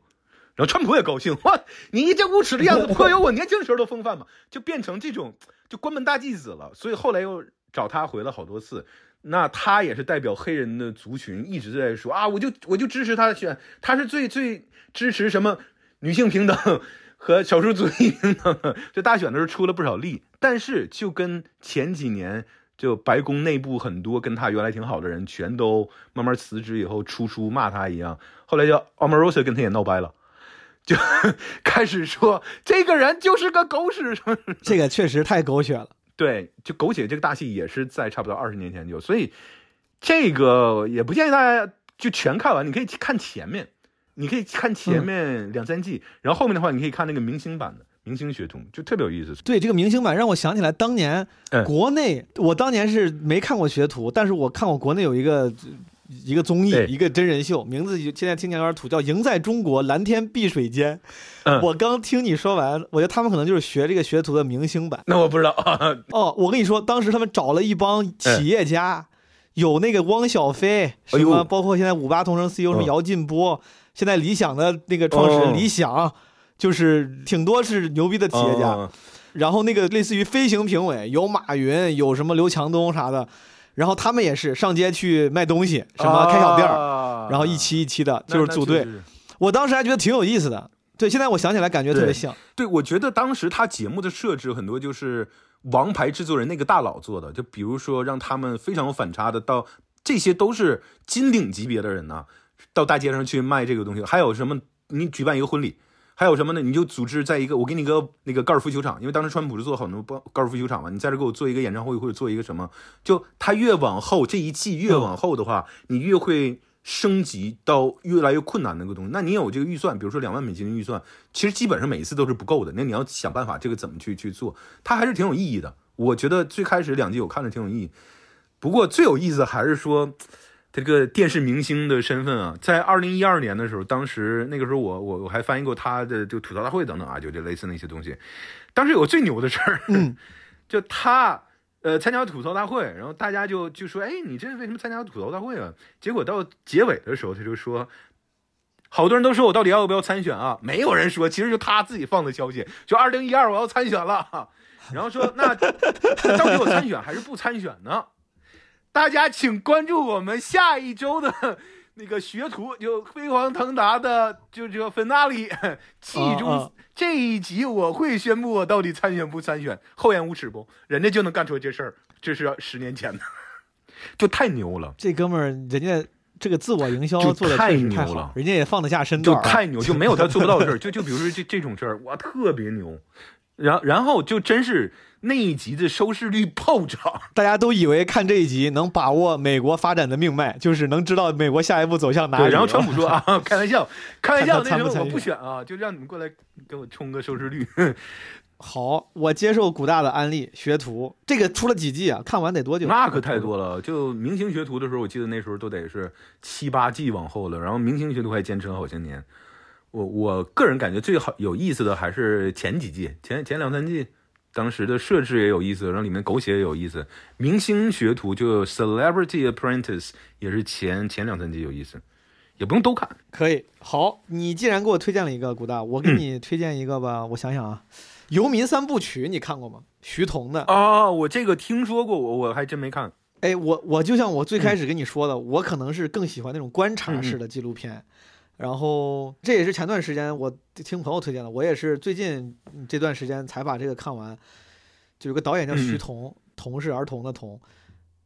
然后川普也高兴，哇，你一这无耻的样子颇有我年轻时候的风范嘛，就变成这种就关门大弟子了。所以后来又。找他回了好多次。那他也是代表黑人的族群，一直在说啊，我就我就支持他选，他是最最支持什么女性平等和少数族裔平等。这大选的时候出了不少力，但是就跟前几年就白宫内部很多跟他原来挺好的人全都慢慢辞职以后出书骂他一样，后来叫 Omarosa 跟他也闹掰了，就 开始说这个人就是个狗屎什么。这个确实太狗血了。对，就狗血这个大戏也是在差不多二十年前就，所以这个也不建议大家就全看完，你可以看前面，你可以看前面两三季，然后后面的话你可以看那个明星版的《明星学徒》，就特别有意思。对，这个明星版让我想起来当年国内，我当年是没看过学徒，但是我看过国内有一个。一个综艺，一个真人秀，名字就现在听起来有点土，叫《赢在中国蓝天碧水间》。我刚听你说完，我觉得他们可能就是学这个学徒的明星版。那我不知道哦，我跟你说，当时他们找了一帮企业家，有那个汪小菲，什么包括现在五八同城 CEO 什么姚劲波，现在理想的那个创始人李想，就是挺多是牛逼的企业家。然后那个类似于飞行评委，有马云，有什么刘强东啥的。然后他们也是上街去卖东西，什么开小店儿，然后一期一期的，就是组队。我当时还觉得挺有意思的。对，现在我想起来感觉特别像。对，我觉得当时他节目的设置很多就是王牌制作人那个大佬做的，就比如说让他们非常有反差的，到这些都是金领级别的人呢，到大街上去卖这个东西。还有什么？你举办一个婚礼。还有什么呢？你就组织在一个，我给你个那个高尔夫球场，因为当时川普是做很多高尔夫球场嘛，你在这给我做一个演唱会或者做一个什么，就他越往后这一季越往后的话，你越会升级到越来越困难那个东西。那你有这个预算，比如说两万美金的预算，其实基本上每一次都是不够的。那你要想办法这个怎么去去做，它还是挺有意义的。我觉得最开始两季我看着挺有意义，不过最有意思还是说。这个电视明星的身份啊，在二零一二年的时候，当时那个时候我我我还翻译过他的就吐槽大会等等啊，就这类似那些东西。当时有个最牛的事儿，就他呃参加吐槽大会，然后大家就就说：“哎，你这为什么参加吐槽大会啊？”结果到结尾的时候，他就说：“好多人都说我到底要不要参选啊？”没有人说，其实就他自己放的消息，就二零一二我要参选了，然后说那到底我参选还是不参选呢？大家请关注我们下一周的那个学徒，就飞黄腾达的，就这个芬纳里季中这一集，我会宣布我到底参选不参选，厚颜无耻不？人家就能干出这事儿，这是十年前的，就太牛了。这哥们儿，人家这个自我营销做的太牛了，人家也放得下身段，就太牛，就没有他做不到的事儿。就就比如说这这种事儿，哇，特别牛。然然后就真是。那一集的收视率暴涨，大家都以为看这一集能把握美国发展的命脉，就是能知道美国下一步走向哪里。然后川普说啊，开玩笑，开玩笑，那时候我不选啊，就让你们过来给我冲个收视率。好，我接受古大的安利，学徒这个出了几季啊？看完得多久？那可太多了。就明星学徒的时候，我记得那时候都得是七八季往后了。然后明星学徒还坚持了好些年。我我个人感觉最好有意思的还是前几季，前前两三季。当时的设置也有意思，然后里面狗血也有意思。明星学徒就 Celebrity Apprentice 也是前前两三集有意思，也不用都看。可以，好，你既然给我推荐了一个古大，我给你推荐一个吧。我想想啊，《游民三部曲》你看过吗？徐桐的啊，我这个听说过，我我还真没看。哎，我我就像我最开始跟你说的，我可能是更喜欢那种观察式的纪录片。然后这也是前段时间我听朋友推荐的，我也是最近这段时间才把这个看完。就有个导演叫徐桐，桐是儿童的童，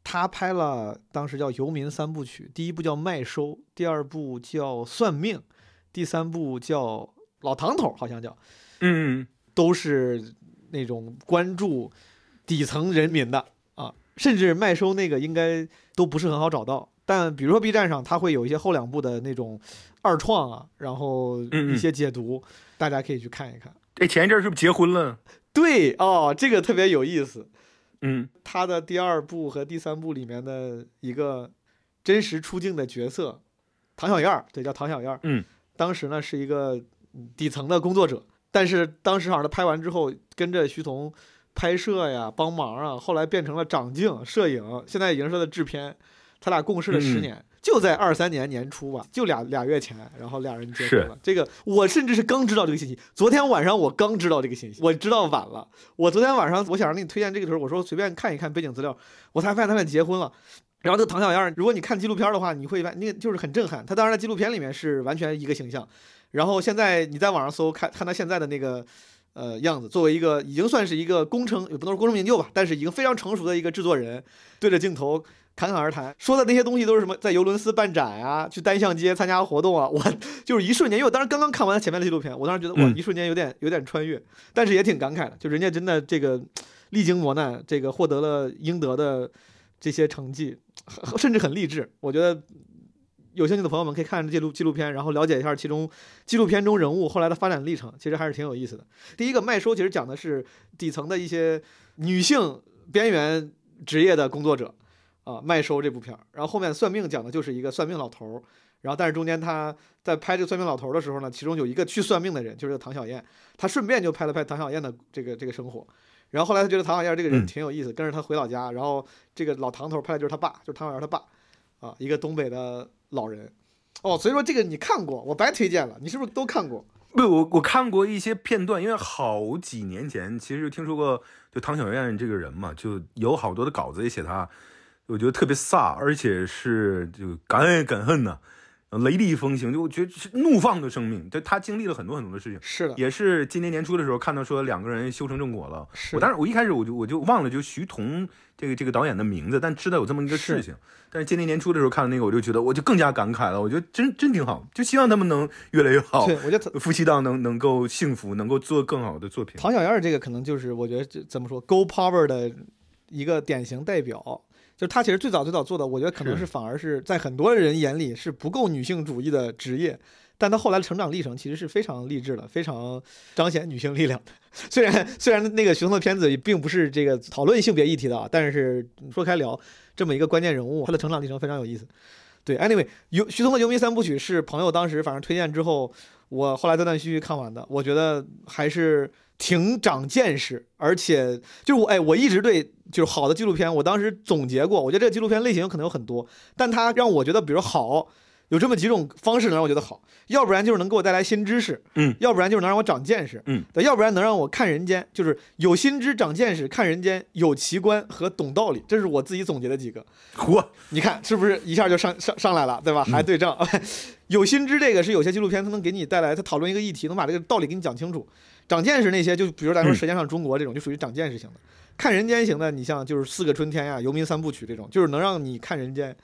他拍了当时叫《游民三部曲》，第一部叫《麦收》，第二部叫《算命》，第三部叫《老唐头》，好像叫，嗯，都是那种关注底层人民的啊，甚至麦收那个应该都不是很好找到。但比如说 B 站上，它会有一些后两部的那种二创啊，然后一些解读，大家可以去看一看。哎，前一阵是不是结婚了？对哦，这个特别有意思。嗯，他的第二部和第三部里面的一个真实出镜的角色，唐小燕儿，对，叫唐小燕。嗯，当时呢是一个底层的工作者，但是当时好像他拍完之后跟着徐桐拍摄呀，帮忙啊，后来变成了长镜、摄影，现在已经是他的制片。他俩共事了十年，就在二三年年初吧，就俩俩月前，然后俩人结婚了。这个我甚至是刚知道这个信息，昨天晚上我刚知道这个信息，我知道晚了。我昨天晚上我想让给你推荐这个时候，我说随便看一看背景资料，我才发现他俩结婚了。然后这个唐小燕，如果你看纪录片的话，你会发那个就是很震撼。他当然在纪录片里面是完全一个形象，然后现在你在网上搜看看他现在的那个呃样子，作为一个已经算是一个功成也不能说功成名就吧，但是已经非常成熟的一个制作人，对着镜头。侃侃而谈，说的那些东西都是什么？在尤伦斯办展啊，去单向街参加活动啊，我 就是一瞬间，因为我当时刚刚看完前面的纪录片，我当时觉得我，一瞬间有点有点穿越，但是也挺感慨的，就人家真的这个历经磨难，这个获得了应得的这些成绩，甚至很励志。我觉得有兴趣的朋友们可以看这录纪录片，然后了解一下其中纪录片中人物后来的发展历程，其实还是挺有意思的。第一个麦收其实讲的是底层的一些女性边缘职业的工作者。啊，麦收这部片儿，然后后面算命讲的就是一个算命老头儿，然后但是中间他在拍这个算命老头儿的时候呢，其中有一个去算命的人就是唐小燕，他顺便就拍了拍唐小燕的这个这个生活，然后后来他觉得唐小燕这个人挺有意思，跟着他回老家，然后这个老唐头拍的就是他爸，就是唐小燕他爸，啊，一个东北的老人，哦，所以说这个你看过，我白推荐了，你是不是都看过？不，我我看过一些片段，因为好几年前其实就听说过就唐小燕这个人嘛，就有好多的稿子也写她。我觉得特别飒，而且是就敢爱敢恨呐，雷厉风行，就我觉得是怒放的生命。他他经历了很多很多的事情，是的，也是今年年初的时候看到说两个人修成正果了。是，我当时我一开始我就我就忘了就徐桐这个这个导演的名字，但知道有这么一个事情。但是今年年初的时候看了那个，我就觉得我就更加感慨了。我觉得真真挺好，就希望他们能越来越好。对，我觉得夫妻档能能够幸福，能够做更好的作品。唐小燕这个可能就是我觉得怎么说，Go Power 的一个典型代表。就他其实最早最早做的，我觉得可能是反而是在很多人眼里是不够女性主义的职业，但他后来的成长历程其实是非常励志的，非常彰显女性力量的。虽然虽然那个徐桐的片子并不是这个讨论性别议题的啊，但是说开聊这么一个关键人物，他的成长历程非常有意思。对，anyway，游徐桐的《游民三部曲》是朋友当时反正推荐之后，我后来断断续续看完的，我觉得还是。挺长见识，而且就是我哎，我一直对就是好的纪录片，我当时总结过，我觉得这个纪录片类型可能有很多，但它让我觉得，比如好，有这么几种方式能让我觉得好，要不然就是能给我带来新知识，嗯，要不然就是能让我长见识，嗯，要不然能让我看人间，就是有新知、长见识、看人间、有奇观和懂道理，这是我自己总结的几个。嚯，你看是不是一下就上上上来了，对吧？还对账。有心知这个是有些纪录片它能给你带来，它讨论一个议题，能把这个道理给你讲清楚。长见识那些，就比如咱说《舌尖上中国》这种，就属于长见识型的；看人间型的，你像就是《四个春天》呀，《游民三部曲》这种，就是能让你看人间，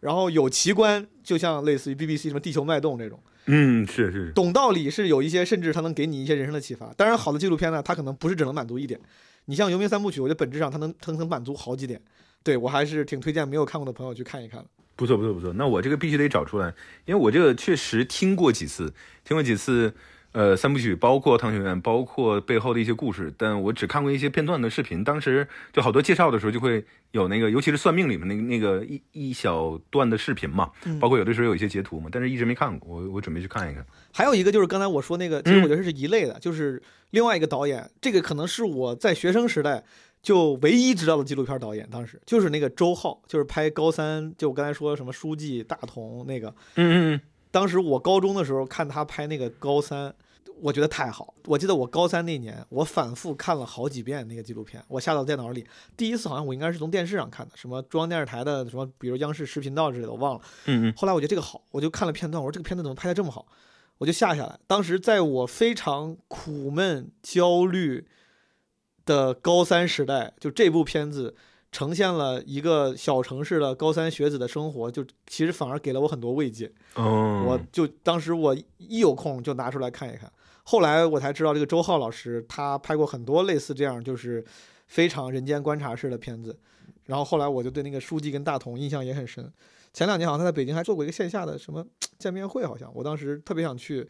然后有奇观，就像类似于 BBC 什么《地球脉动》这种。嗯，是是。懂道理是有一些，甚至它能给你一些人生的启发。当然，好的纪录片呢，它可能不是只能满足一点。你像《游民三部曲》，我觉得本质上它能它能满足好几点。对我还是挺推荐没有看过的朋友去看一看。不错不错不错，那我这个必须得找出来，因为我这个确实听过几次，听过几次。呃，三部曲包括唐学院，包括背后的一些故事，但我只看过一些片段的视频。当时就好多介绍的时候，就会有那个，尤其是算命里面那个那个一一小段的视频嘛，包括有的时候有一些截图嘛，但是一直没看过。我我准备去看一看。还有一个就是刚才我说那个，其实我觉得是一类的，就是另外一个导演，这个可能是我在学生时代就唯一知道的纪录片导演，当时就是那个周浩，就是拍高三，就我刚才说什么书记大同那个，嗯嗯。当时我高中的时候看他拍那个高三，我觉得太好。我记得我高三那年，我反复看了好几遍那个纪录片，我下到电脑里。第一次好像我应该是从电视上看的，什么中央电视台的什么，比如央视十频道之类的，我忘了。嗯嗯。后来我觉得这个好，我就看了片段，我说这个片子怎么拍的这么好，我就下下来。当时在我非常苦闷、焦虑的高三时代，就这部片子。呈现了一个小城市的高三学子的生活，就其实反而给了我很多慰藉。嗯，我就当时我一有空就拿出来看一看。后来我才知道，这个周浩老师他拍过很多类似这样就是非常人间观察式的片子。然后后来我就对那个书记跟大同印象也很深。前两年好像他在北京还做过一个线下的什么见面会，好像我当时特别想去。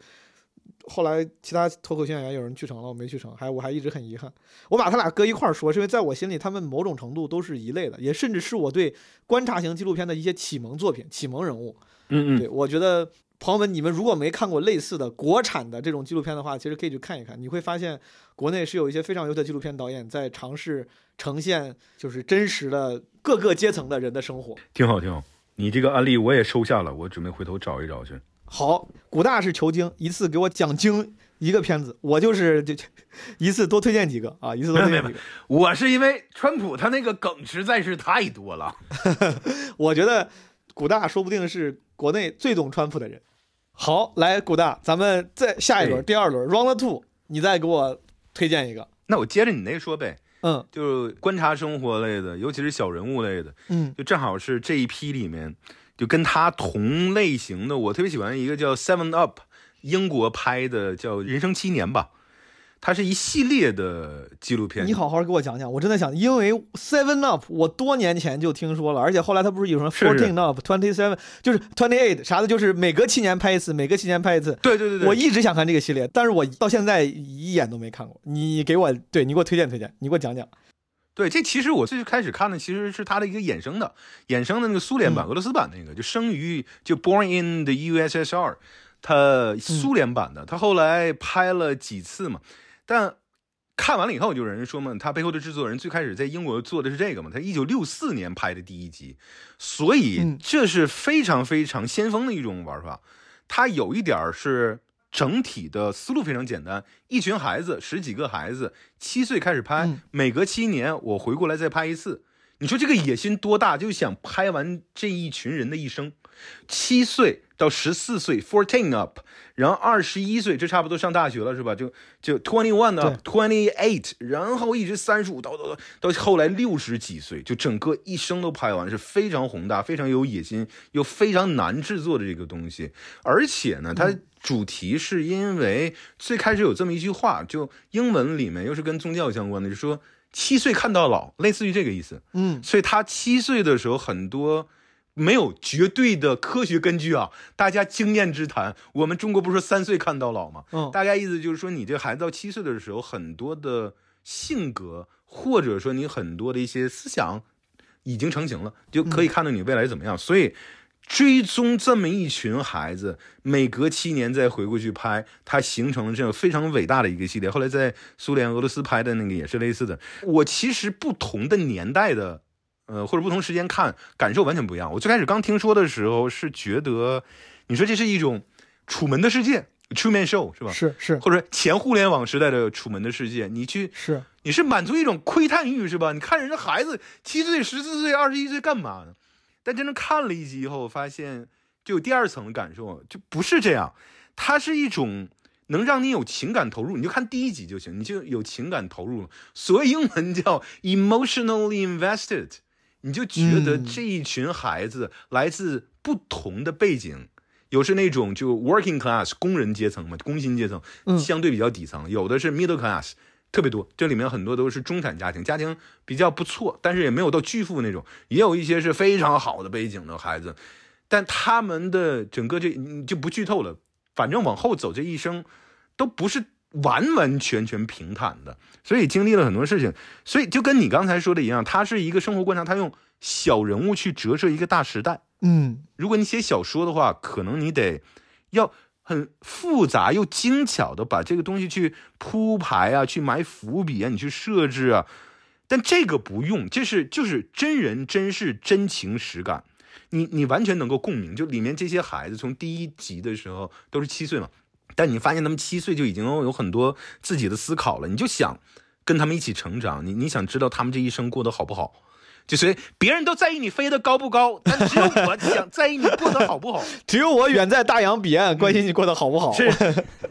后来其他脱口秀演员有人去成了，我没去成，还我还一直很遗憾。我把他俩搁一块儿说，是因为在我心里，他们某种程度都是一类的，也甚至是我对观察型纪录片的一些启蒙作品、启蒙人物。嗯嗯，对我觉得朋友们，你们如果没看过类似的国产的这种纪录片的话，其实可以去看一看，你会发现国内是有一些非常优秀的纪录片导演在尝试呈现，就是真实的各个阶层的人的生活。挺好，挺好。你这个案例我也收下了，我准备回头找一找去。好，古大是求精，一次给我讲精一个片子，我就是就一次多推荐几个啊，一次多推荐几个。我是因为川普他那个梗实在是太多了，我觉得古大说不定是国内最懂川普的人。好，来古大，咱们再下一轮，第二轮 round two，你再给我推荐一个。那我接着你那说呗，嗯，就观察生活类的，尤其是小人物类的，嗯，就正好是这一批里面，就跟他同类型的，我特别喜欢一个叫 Seven Up，英国拍的叫《人生七年》吧。它是一系列的纪录片，你好好给我讲讲。我真的想，因为 Seven Up 我多年前就听说了，而且后来它不是有什么 Fourteen Up、Twenty Seven，就是 Twenty Eight 啥的，就是每隔七年拍一次，每隔七年拍一次。对对对对，我一直想看这个系列，但是我到现在一眼都没看过。你给我，对你给我推荐推荐，你给我讲讲。对，这其实我最开始看的其实是它的一个衍生的，衍生的那个苏联版、俄罗斯版那个，就生于就 Born in the USSR，它苏联版的，他后来拍了几次嘛。但看完了以后，就有人说嘛，他背后的制作人最开始在英国做的是这个嘛，他一九六四年拍的第一集，所以这是非常非常先锋的一种玩法。他有一点是整体的思路非常简单，一群孩子，十几个孩子，七岁开始拍，每隔七年我回过来再拍一次。你说这个野心多大？就想拍完这一群人的一生，七岁到十四岁，fourteen up，然后二十一岁，这差不多上大学了是吧？就就 twenty one up，twenty eight，然后一直三十五到到到后来六十几岁，就整个一生都拍完，是非常宏大、非常有野心又非常难制作的这个东西。而且呢，它主题是因为最开始有这么一句话，就英文里面又是跟宗教相关的，就说。七岁看到老，类似于这个意思。嗯，所以他七岁的时候，很多没有绝对的科学根据啊，大家经验之谈。我们中国不是说三岁看到老吗？嗯，大概意思就是说，你这孩子到七岁的时候，很多的性格或者说你很多的一些思想已经成型了，就可以看到你未来怎么样。所以。追踪这么一群孩子，每隔七年再回过去拍，它形成了这样非常伟大的一个系列。后来在苏联、俄罗斯拍的那个也是类似的。我其实不同的年代的，呃，或者不同时间看，感受完全不一样。我最开始刚听说的时候是觉得，你说这是一种《楚门的世界》（Truman Show） 是吧？是是，或者前互联网时代的《楚门的世界》，你去是你是满足一种窥探欲是吧？你看人家孩子七岁、十四岁、二十一岁干嘛呢？但真正看了一集以后，发现就有第二层的感受，就不是这样。它是一种能让你有情感投入，你就看第一集就行，你就有情感投入了。所谓英文叫 emotionally invested，你就觉得这一群孩子来自不同的背景，有是那种就 working class 工人阶层嘛，工薪阶层，相对比较底层；有的是 middle class。特别多，这里面很多都是中产家庭，家庭比较不错，但是也没有到巨富那种，也有一些是非常好的背景的孩子，但他们的整个这就不剧透了，反正往后走这一生，都不是完完全全平坦的，所以经历了很多事情，所以就跟你刚才说的一样，他是一个生活观察，他用小人物去折射一个大时代。嗯，如果你写小说的话，可能你得要。很复杂又精巧的把这个东西去铺排啊，去埋伏笔啊，你去设置啊，但这个不用，这是就是真人真事真情实感，你你完全能够共鸣。就里面这些孩子从第一集的时候都是七岁嘛，但你发现他们七岁就已经有很多自己的思考了，你就想跟他们一起成长，你你想知道他们这一生过得好不好。就所以别人都在意你飞得高不高，但只有我 想在意你过得好不好。只有我远在大洋彼岸关心你过得好不好。是，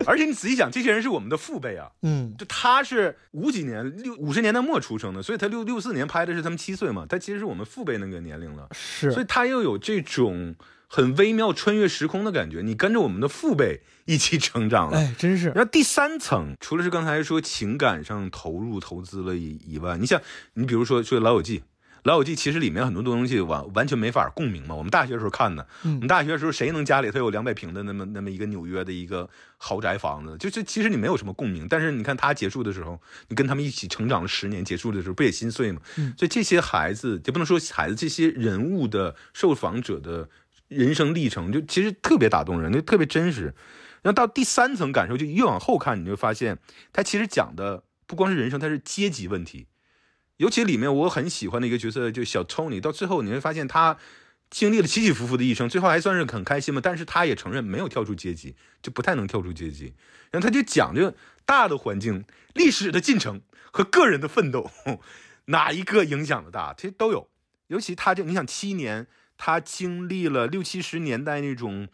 而且你仔细想，这些人是我们的父辈啊。嗯，就他是五几年六五十年代末出生的，所以他六六四年拍的是他们七岁嘛，他其实是我们父辈那个年龄了。是，所以他又有这种很微妙穿越时空的感觉，你跟着我们的父辈 一起成长了。哎，真是。然后第三层，除了是刚才说情感上投入投资了以以外，你像你比如说说老友记。老友记其实里面很多东西完完全没法共鸣嘛。我们大学时候看的，我们大学时候谁能家里头有两百平的那么那么一个纽约的一个豪宅房子？就是其实你没有什么共鸣。但是你看他结束的时候，你跟他们一起成长了十年，结束的时候不也心碎吗？所以这些孩子也不能说孩子，这些人物的受访者的人生历程，就其实特别打动人，就特别真实。然后到第三层感受，就越往后看，你就发现他其实讲的不光是人生，他是阶级问题。尤其里面我很喜欢的一个角色，就小 Tony，到最后你会发现他经历了起起伏伏的一生，最后还算是很开心嘛。但是他也承认没有跳出阶级，就不太能跳出阶级。然后他就讲这个大的环境、历史的进程和个人的奋斗，哪一个影响的大？其实都有。尤其他这，你想七年，他经历了六七十年代那种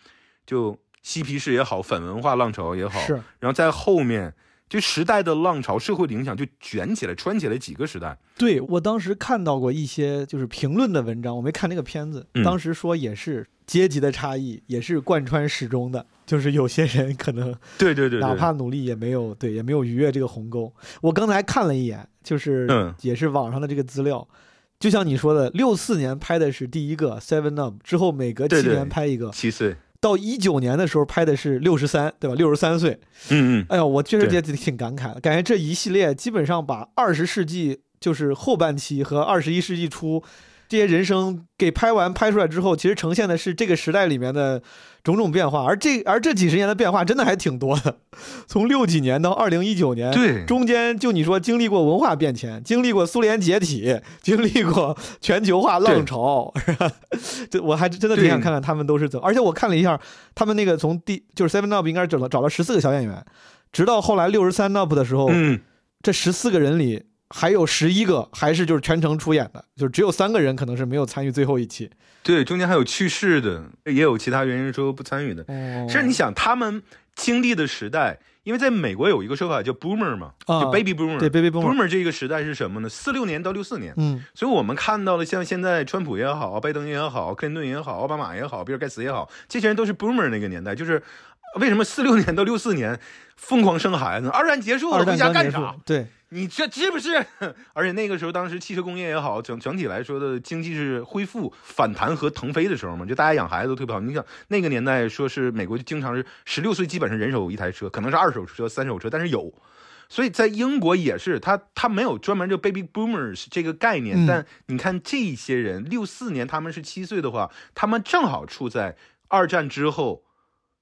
就嬉皮士也好、反文化浪潮也好，是。然后在后面。就时代的浪潮、社会的影响就卷起来、穿起来几个时代。对我当时看到过一些就是评论的文章，我没看那个片子。当时说也是阶级的差异，也是贯穿始终的。就是有些人可能 对对对，哪怕努力也没有对，也没有逾越这个鸿沟。我刚才看了一眼，就是也是网上的这个资料，就像你说的，六四年拍的是第一个 Seven Up，之后每隔七年拍一个七岁。到一九年的时候拍的是六十三，对吧？六十三岁，嗯嗯，哎呀，我确实也挺感慨的，感觉这一系列基本上把二十世纪就是后半期和二十一世纪初。这些人生给拍完拍出来之后，其实呈现的是这个时代里面的种种变化，而这而这几十年的变化真的还挺多的，从六几年到二零一九年，对，中间就你说经历过文化变迁，经历过苏联解体，经历过全球化浪潮，是吧？这我还真的挺想看看他们都是怎么，而且我看了一下，他们那个从第就是 Seven Up 应该找了找了十四个小演员，直到后来六十三 Up 的时候，嗯，这十四个人里。还有十一个，还是就是全程出演的，就只有三个人可能是没有参与最后一期。对，中间还有去世的，也有其他原因说不参与的。其实你想，他们经历的时代，因为在美国有一个说法叫 Boomer 嘛，就 Baby Boomer。对，Baby Boomer。Boomer 这个时代是什么呢？四六年到六四年。嗯。所以我们看到了，像现在川普也好，拜登也好，克林顿也好，奥巴马也好，比尔盖茨也好，这些人都是 Boomer 那个年代，就是为什么四六年到六四年疯狂生孩子？二战结束了，回家干啥？对。你这是不是？而且那个时候，当时汽车工业也好，整整体来说的经济是恢复、反弹和腾飞的时候嘛，就大家养孩子都特别好。你想那个年代，说是美国就经常是十六岁基本上人手一台车，可能是二手车、三手车，但是有。所以在英国也是，他他没有专门就 baby boomers 这个概念，但你看这些人，六四年他们是七岁的话，他们正好处在二战之后。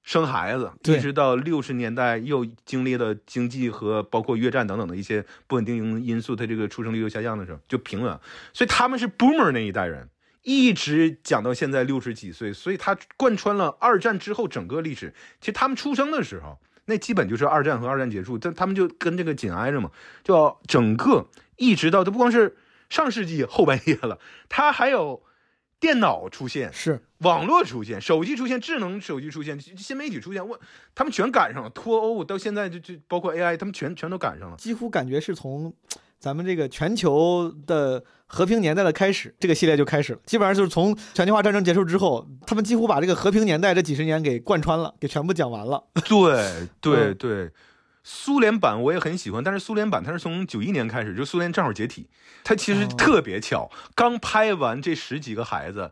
生孩子，一直到六十年代又经历了经济和包括越战等等的一些不稳定因素，他这个出生率又下降的时候，就平稳。所以他们是 boomer 那一代人，一直讲到现在六十几岁，所以他贯穿了二战之后整个历史。其实他们出生的时候，那基本就是二战和二战结束，但他们就跟这个紧挨着嘛，就整个一直到他不光是上世纪后半叶了，他还有。电脑出现是网络出现，手机出现，智能手机出现，新媒体出现，我他们全赶上了。脱欧到现在就就包括 AI，他们全全都赶上了。几乎感觉是从咱们这个全球的和平年代的开始，这个系列就开始了。基本上就是从全球化战争结束之后，他们几乎把这个和平年代这几十年给贯穿了，给全部讲完了。对对对。苏联版我也很喜欢，但是苏联版它是从九一年开始，就苏联正好解体，它其实特别巧，刚拍完这十几个孩子，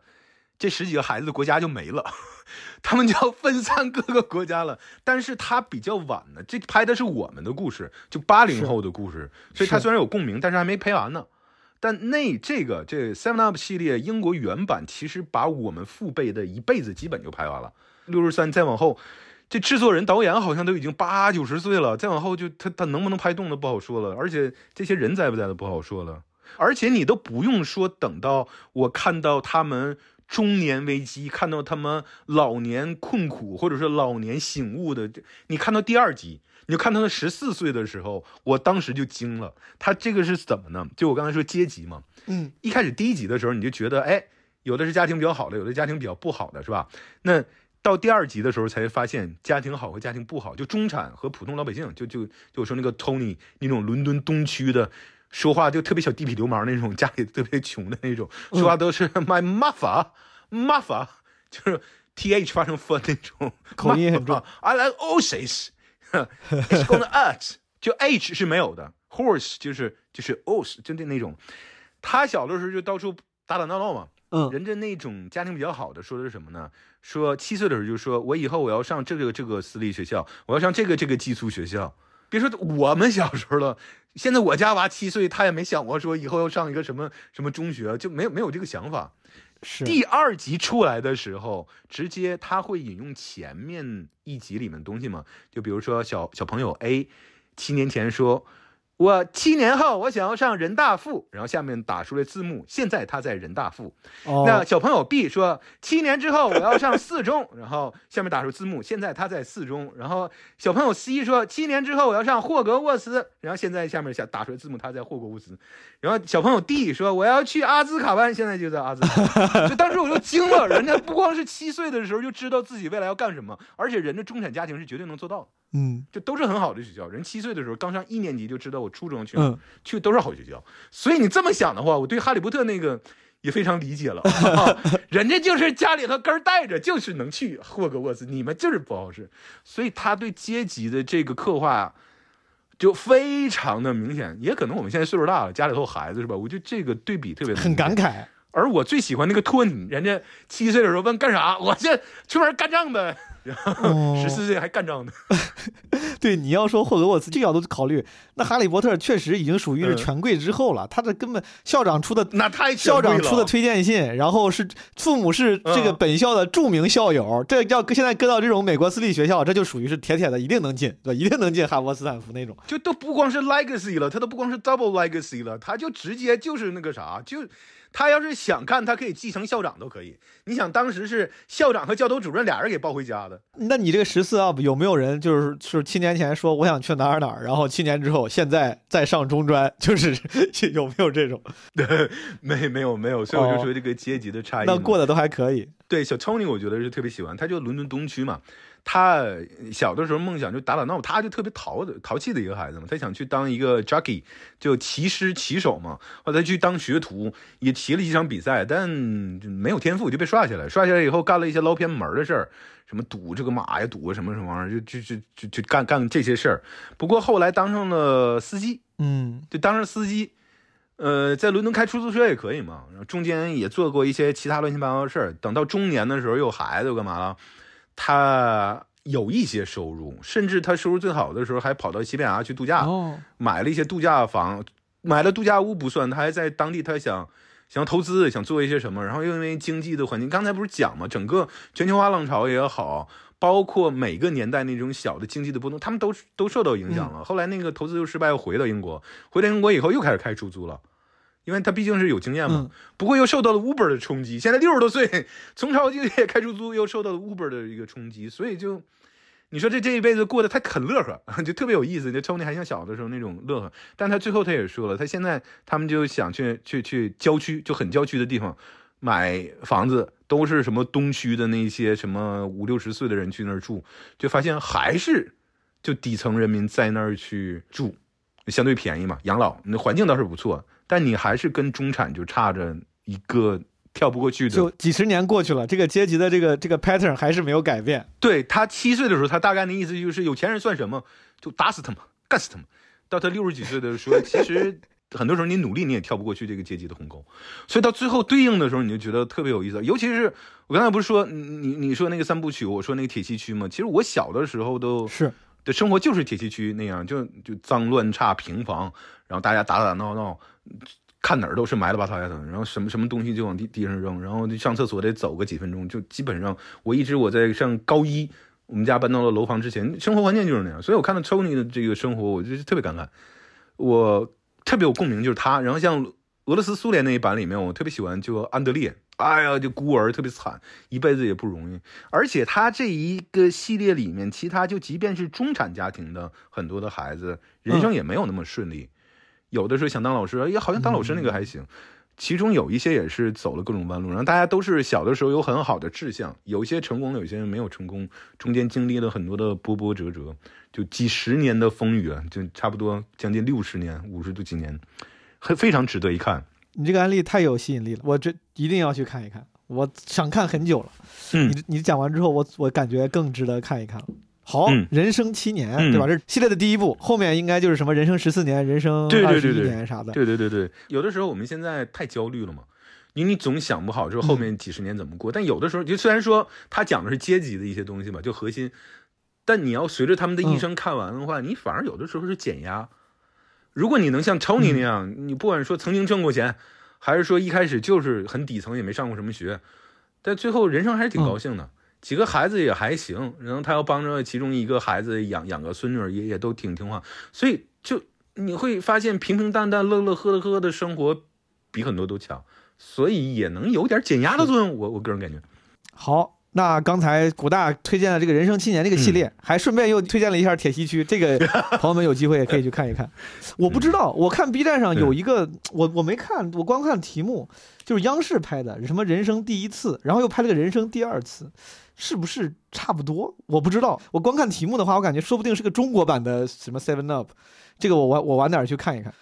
这十几个孩子的国家就没了，他们就要分散各个国家了。但是它比较晚呢，这拍的是我们的故事，就八零后的故事，所以它虽然有共鸣，但是还没拍完呢。但那这个这 Seven Up 系列英国原版其实把我们父辈的一辈子基本就拍完了，六十三再往后。这制作人、导演好像都已经八九十岁了，再往后就他他能不能拍动的不好说了，而且这些人在不在的不好说了，而且你都不用说，等到我看到他们中年危机，看到他们老年困苦，或者是老年醒悟的，你看到第二集，你就看到他十四岁的时候，我当时就惊了，他这个是怎么呢？就我刚才说阶级嘛，嗯，一开始第一集的时候你就觉得，哎，有的是家庭比较好的，有的家庭比较不好的，是吧？那。到第二集的时候才发现家庭好和家庭不好，就中产和普通老百姓，就就就说那个 Tony 那种伦敦东区的，说话就特别小地痞流氓那种，家里特别穷的那种，说话都是 My mafia mafia，就是 th 发成 f 那种口音很重。I like horses，it's gonna eat，就 h 是没有的，horse 就是就是 os，就那那种。他小的时候就到处打打闹闹嘛。嗯，人家那种家庭比较好的说的是什么呢？说七岁的时候就说，我以后我要上这个这个私立学校，我要上这个这个寄宿学校。别说我们小时候了，现在我家娃七岁，他也没想过说以后要上一个什么什么中学，就没有没有这个想法。是第二集出来的时候，直接他会引用前面一集里面的东西嘛？就比如说小小朋友 A，七年前说。我七年后我想要上人大附，然后下面打出来字幕，现在他在人大附。哦，那小朋友 B 说，七年之后我要上四中，然后下面打出字幕，现在他在四中。然后小朋友 C 说，七年之后我要上霍格沃茨，然后现在下面下打出来字幕，他在霍格沃茨。然后小朋友 D 说，我要去阿兹卡班，现在就在阿兹卡班。就当时我就惊了，人家不光是七岁的时候就知道自己未来要干什么，而且人的中产家庭是绝对能做到的。嗯就都是很好的学校。人七岁的时候刚上一年级就知道我初中去去都是好学校，所以你这么想的话，我对哈利波特那个也非常理解了。人家就是家里头根儿带着，就是能去霍格沃茨，你们就是不好使，所以他对阶级的这个刻画。就非常的明显，也可能我们现在岁数大了，家里头有孩子是吧？我觉得这个对比特别很感慨。而我最喜欢那个托尼，人家七岁的时候问干啥，我这出门干仗的，然后哦十四岁还干仗的。对，你要说霍格沃茨这个角度考虑，那哈利波特确实已经属于是嗯权贵之后了。他的根本校长出的 那太校长出的推推荐信，然后是父母是这个嗯本校的著名校友，这要现在搁到这种美国私立学校，这就属于是铁铁的，一定能进，对吧？一定能进哈佛斯坦福那种。就都不光是 legacy 了，他都不光是 double legacy 了，他就直接就是那个啥，就他要是想干，他可以继承校长都可以。你想当时是校长和教头主任俩人给抱回家的，那你这个十四 up 有没有人就是是七年前说我想去哪儿哪儿，然后七年之后现在再上中专，就是 有没有这种？对 没没有没有，所以我就说这个阶级的差异嘛。那过得都还可以。对小 Tony，我觉得是特别喜欢，他就伦敦东区嘛。他小的时候梦想就打打闹，他就特别淘的淘气的一个孩子嘛。他想去当一个 jockey，就骑师骑手嘛。后来去当学徒，也骑了几场比赛，但没有天赋就被刷下来。刷下来以后干了一些捞偏门的事儿，什么赌这个马呀，赌什么什么玩意儿，就就就就就干干这些事儿。不过后来当上了司机，嗯就当上司机。呃，在伦敦开出租车也可以嘛，中间也做过一些其他乱七八糟的事儿。等到中年的时候，有孩子又干嘛了？他有一些收入，甚至他收入最好的时候，还跑到西班牙去度假，哦买了一些度假房，买了度假屋不算，他还在当地他想想投资，想做一些什么。然后又因为经济的环境，刚才不是讲嘛，整个全球化浪潮也好，包括每个年代那种小的经济的波动，他们都都受到影响了。后来那个投资又失败，又回到英国，回到英国以后又开始开出租了。因为他毕竟是有经验嘛，嗯不过又受到了 Uber 的冲击。现在六十多岁，从超级业开出租，又受到了 Uber 的一个冲击，所以就你说这这一辈子过得他很乐呵，就特别有意思。就 Tony 还像小的时候那种乐呵，但他最后他也说了，他现在他们就想去去去郊区，就很郊区的地方买房子，都是什么东区的那些什么五六十岁的人去那儿住，就发现还是就底层人民在那儿去住，相对便宜嘛，养老那环境倒是不错，但你还是跟中产就差着一个跳不过去的就几十年过去了，这个阶级的这个这个 pattern 还是没有改变。对他七岁的时候，他大概的意思就是有钱人算什么，就打死他们，干死他们。到他六十几岁的时候，其实很多时候你努力你也跳不过去这个阶级的鸿沟，所以到最后对应的时候，你就觉得特别有意思。尤其是我刚才不是说你你你说那个三部曲，我说那个铁西区吗？其实我小的时候都是的生活就是铁西区那样，就就脏乱差平房，然后大家打打闹闹，看哪儿都是埋了吧嗒的，然后什么什么东西就往地地上扔，然后就上厕所得走个几分钟，就基本上我一直我在上高一，我们家搬到了楼房之前，生活环境就是那样，所以我看到 Tony 的这个生活，我就特别感慨，我特别有共鸣，就是他，然后像俄罗斯苏联那一版里面，我特别喜欢就安德烈，哎呀，就孤儿特别惨，一辈子也不容易。而且他这一个系列里面，其他就即便是中产家庭的很多的孩子，人生也没有那么顺利。有的时候想当老师，也好像当老师那个还行。其中有一些也是走了各种弯路，然后大家都是小的时候有很好的志向，有一些成功了，有些人没有成功，中间经历了很多的波波折折，就几十年的风雨啊，就差不多将近六十年、五十多几年，很非常值得一看。你这个案例太有吸引力了，我这一定要去看一看，我想看很久了。嗯你你讲完之后，我我感觉更值得看一看了。好，嗯人生七年，嗯对吧？这是系列的第一部，后面应该就是什么人生十四年、人生二十一年啥的。对对对对，有的时候我们现在太焦虑了嘛，你你总想不好，说后面几十年怎么过。但有的时候，就虽然说他讲的是阶级的一些东西吧，就核心，但你要随着他们的一生看完的话，你反而有的时候是减压。如果你能像 Tony 那样，你不管说曾经挣过钱，还是说一开始就是很底层，也没上过什么学，但最后人生还是挺高兴的。几个孩子也还行，然后他要帮着其中一个孩子养养个孙女儿，也也都挺听话，所以就你会发现平平淡淡、乐乐呵呵的生活比很多都强，所以也能有点减压的作用。我我个人感觉。好，那刚才古大推荐了这个人生七年这个系列，还顺便又推荐了一下铁西区，这个 朋友们有机会也可以去看一看。我不知道，我看 B 站上有一个，我我没看，我光看题目，就是央视拍的，什么人生第一次，然后又拍了个人生第二次，是不是差不多？我不知道，我光看题目的话，我感觉说不定是个中国版的什么 Seven Up，这个我晚我晚点去看一看。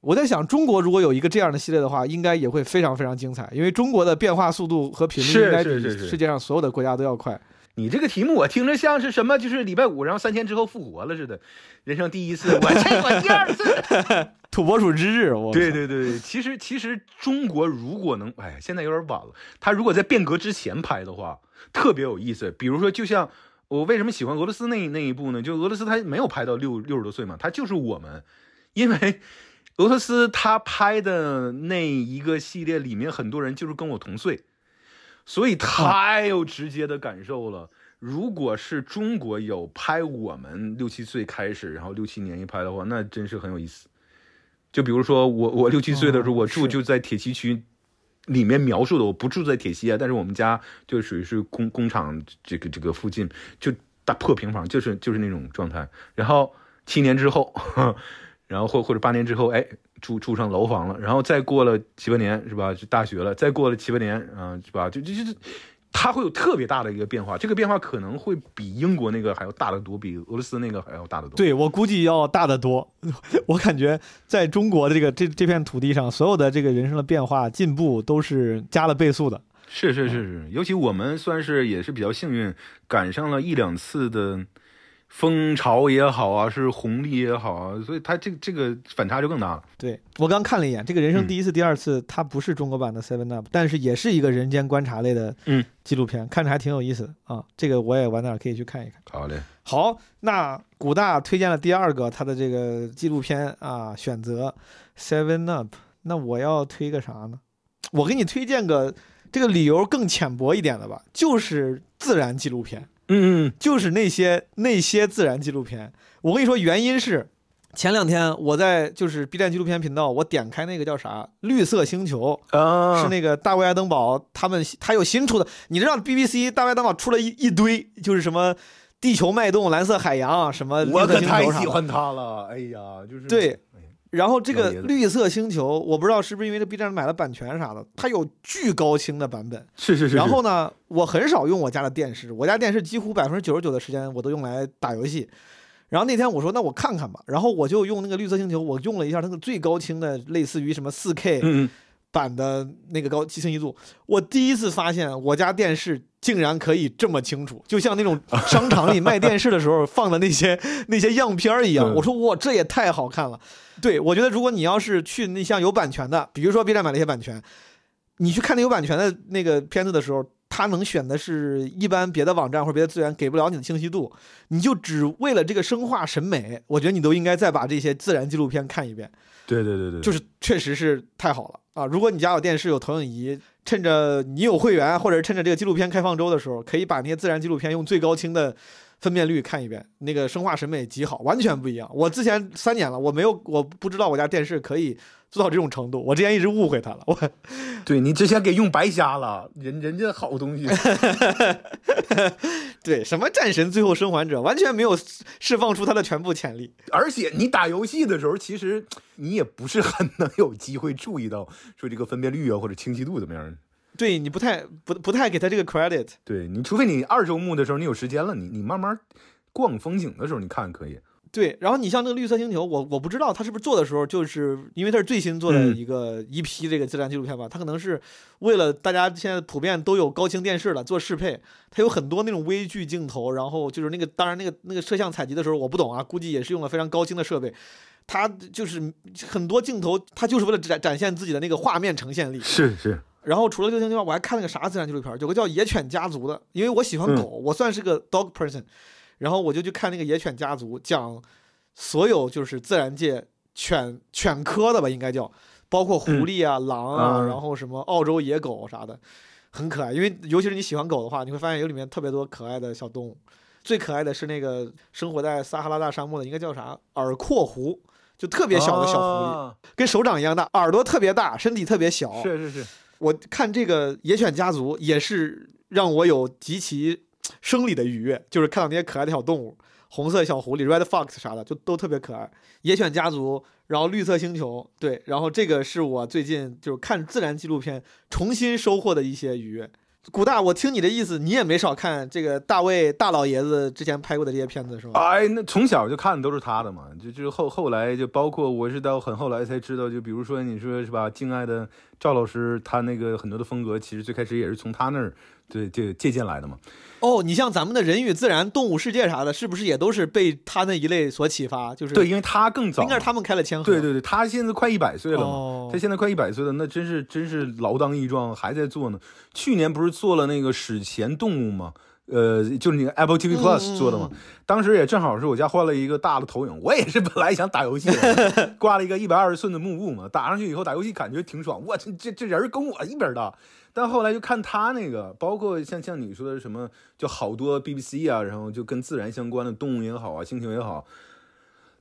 我在想，中国如果有一个这样的系列的话，应该也会非常非常精彩，因为中国的变化速度和频率应该比世界上所有的国家都要快。你这个题目我听着像是什么？就是礼拜五，然后三天之后复活了似的，人生第一次，我这我第二次，土拨鼠之日。我对对对，其实其实中国如果能，哎，现在有点晚了。他如果在变革之前拍的话，特别有意思。比如说，就像我为什么喜欢俄罗斯那那一部呢？就俄罗斯他没有拍到六六十多岁嘛，他就是我们，因为。俄罗斯他拍的那一个系列里面，很多人就是跟我同岁，所以太有直接的感受了。如果是中国有拍我们六七岁开始，然后六七年一拍的话，那真是很有意思。就比如说我我六七岁的时候，我住就在铁西区，里面描述的我不住在铁西啊，但是我们家就属于是工工厂这个这个附近，就大破平房，就是就是那种状态。然后七年之后。然后或或者八年之后，哎，住住上楼房了，然后再过了七八年，是吧？就大学了，再过了七八年，啊，是吧？就就就，它会有特别大的一个变化，这个变化可能会比英国那个还要大得多，比俄罗斯那个还要大得多。对我估计要大得多。我感觉在中国的这个这这片土地上，所有的这个人生的变化进步都是加了倍速的。是是是是，尤其我们算是也是比较幸运，赶上了一两次的。风潮也好啊，是红利也好啊，所以它这这个反差就更大了。对我刚看了一眼，这个人生第一次、第二次，它不是中国版的 Seven Up，但是也是一个人间观察类的嗯纪录片，看着还挺有意思的啊。这个我也晚点可以去看一看。好嘞，好，那古大推荐了第二个他的这个纪录片啊，选择 Seven Up，那我要推个啥呢？我给你推荐个这个理由更浅薄一点的吧，就是自然纪录片。嗯嗯，就是那些那些自然纪录片。我跟你说，原因是前两天我在就是 B 站纪录片频道，我点开那个叫啥《绿色星球》啊，是那个大卫爱登堡他们他有新出的。你知道 BBC 大卫爱登堡出了一一堆，就是什么地球脉动、蓝色海洋什么。我可太喜欢他了，哎呀，就是对。然后这个绿色星球，我不知道是不是因为这 B 站买了版权啥的，它有巨高清的版本。是是是。然后呢，我很少用我家的电视，我家电视几乎百分之九十九的时间我都用来打游戏。然后那天我说，那我看看吧。然后我就用那个绿色星球，我用了一下那个最高清的，类似于什么四 K 版的那个高清晰度。我第一次发现我家电视竟然可以这么清楚，就像那种商场里卖电视的时候放的那些那些样片一样。我说哇，这也太好看了。对，我觉得如果你要是去那像有版权的，比如说 B 站买了一些版权，你去看那有版权的那个片子的时候，它能选的是一般别的网站或者别的资源给不了你的清晰度，你就只为了这个生化审美，我觉得你都应该再把这些自然纪录片看一遍。对对对对，就是确实是太好了啊！如果你家有电视有投影仪，趁着你有会员，或者趁着这个纪录片开放周的时候，可以把那些自然纪录片用最高清的。分辨率看一遍，那个生化审美极好，完全不一样。我之前三年了，我没有，我不知道我家电视可以做到这种程度。我之前一直误会他了。我，对你之前给用白瞎了，人人家好东西。对，什么战神最后生还者，完全没有释放出他的全部潜力。而且你打游戏的时候，其实你也不是很能有机会注意到说这个分辨率啊或者清晰度怎么样。对你不太不不太给他这个 credit，对你除非你二周目的时候你有时间了，你你慢慢逛风景的时候你看可以。对，然后你像那个绿色星球，我我不知道他是不是做的时候就是因为它是最新做的一个一批这个自然纪录片吧，他可能是为了大家现在普遍都有高清电视了做适配，它有很多那种微距镜头，然后就是那个当然那个那个摄像采集的时候我不懂啊，估计也是用了非常高清的设备，它就是很多镜头它就是为了展展现自己的那个画面呈现力。是是。然后除了这个情况，我还看了个啥自然纪录片，有个叫《野犬家族》的，因为我喜欢狗，我算是个 dog person，然后我就去看那个《野犬家族》，讲所有就是自然界犬犬科的吧，应该叫，包括狐狸啊、狼啊，然后什么澳洲野狗啥的，很可爱。因为尤其是你喜欢狗的话，你会发现有里面特别多可爱的小动物。最可爱的是那个生活在撒哈拉大沙漠的，应该叫啥？耳廓狐。就特别小的小狐狸，啊跟手掌一样大，耳朵特别大，身体特别小。是是是，我看这个《野犬家族》也是让我有极其生理的愉悦，就是看到那些可爱的小动物，红色小狐狸、Red Fox 啥的，就都特别可爱。《野犬家族》，然后《绿色星球》，对，然后这个是我最近就是看自然纪录片重新收获的一些愉悦。古大，我听你的意思，你也没少看这个大卫大老爷子之前拍过的这些片子是吧？哎，那从小就看的都是他的嘛，就就是后后来就包括我是到很后来才知道，就比如说你说是吧，敬爱的赵老师，他那个很多的风格，其实最开始也是从他那儿对就借鉴来的嘛。哦，你像咱们的人与自然、动物世界啥的，是不是也都是被他那一类所启发？就是对，因为他更早，应该是他们开了先河。对对对，他现在快一百岁了嘛，哦他现在快一百岁了，那真是真是老当益壮，还在做呢。去年不是做了那个史前动物吗？呃，就是那个 Apple TV 嗯 Plus 做的嘛。当时也正好是我家换了一个大的投影，我也是本来想打游戏，挂了一个一百二十寸的幕布嘛，打上去以后打游戏感觉挺爽。我这这这人跟我一边大。但后来就看他那个，包括像像你说的什么，就好多 BBC 啊，然后就跟自然相关的动物也好啊，星球也好，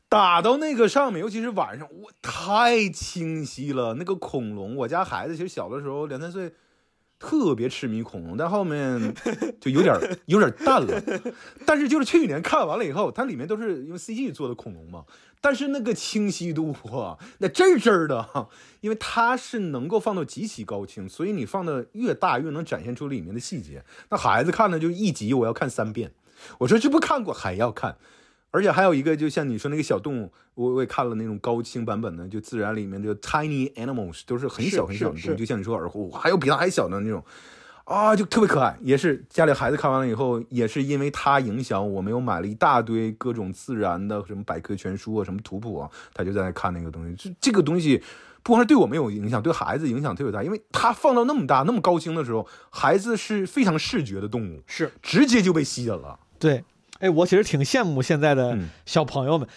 打到那个上面，尤其是晚上，我太清晰了。那个恐龙，我家孩子其实小的时候两三岁，特别痴迷恐龙，但后面 就有点有点淡了。但是就是去年看完了以后，它里面都是用 CG 做的恐龙嘛，但是那个清晰度啊，那真真儿的，因为它是能够放到极其高清，所以你放的越大越能展现出里面的细节。那孩子看了就一集我要看三遍，我说这不看过还要看。而且还有一个，就像你说那个小动物，我我也看了那种高清版本的，就自然里面的 tiny animals 都是很小很小的动物，就像你说耳狐，还有比它还小的那种，啊，就特别可爱。也是家里孩子看完了以后，也是因为他影响，我们又买了一大堆各种自然的什么百科全书啊，什么图谱啊，他就在那看那个东西。这这个东西不光是对我没有影响，对孩子影响特别大，因为它放到那么大、那么高清的时候，孩子是非常视觉的动物，是直接就被吸引了。对。哎，我其实挺羡慕现在的嗯小朋友们，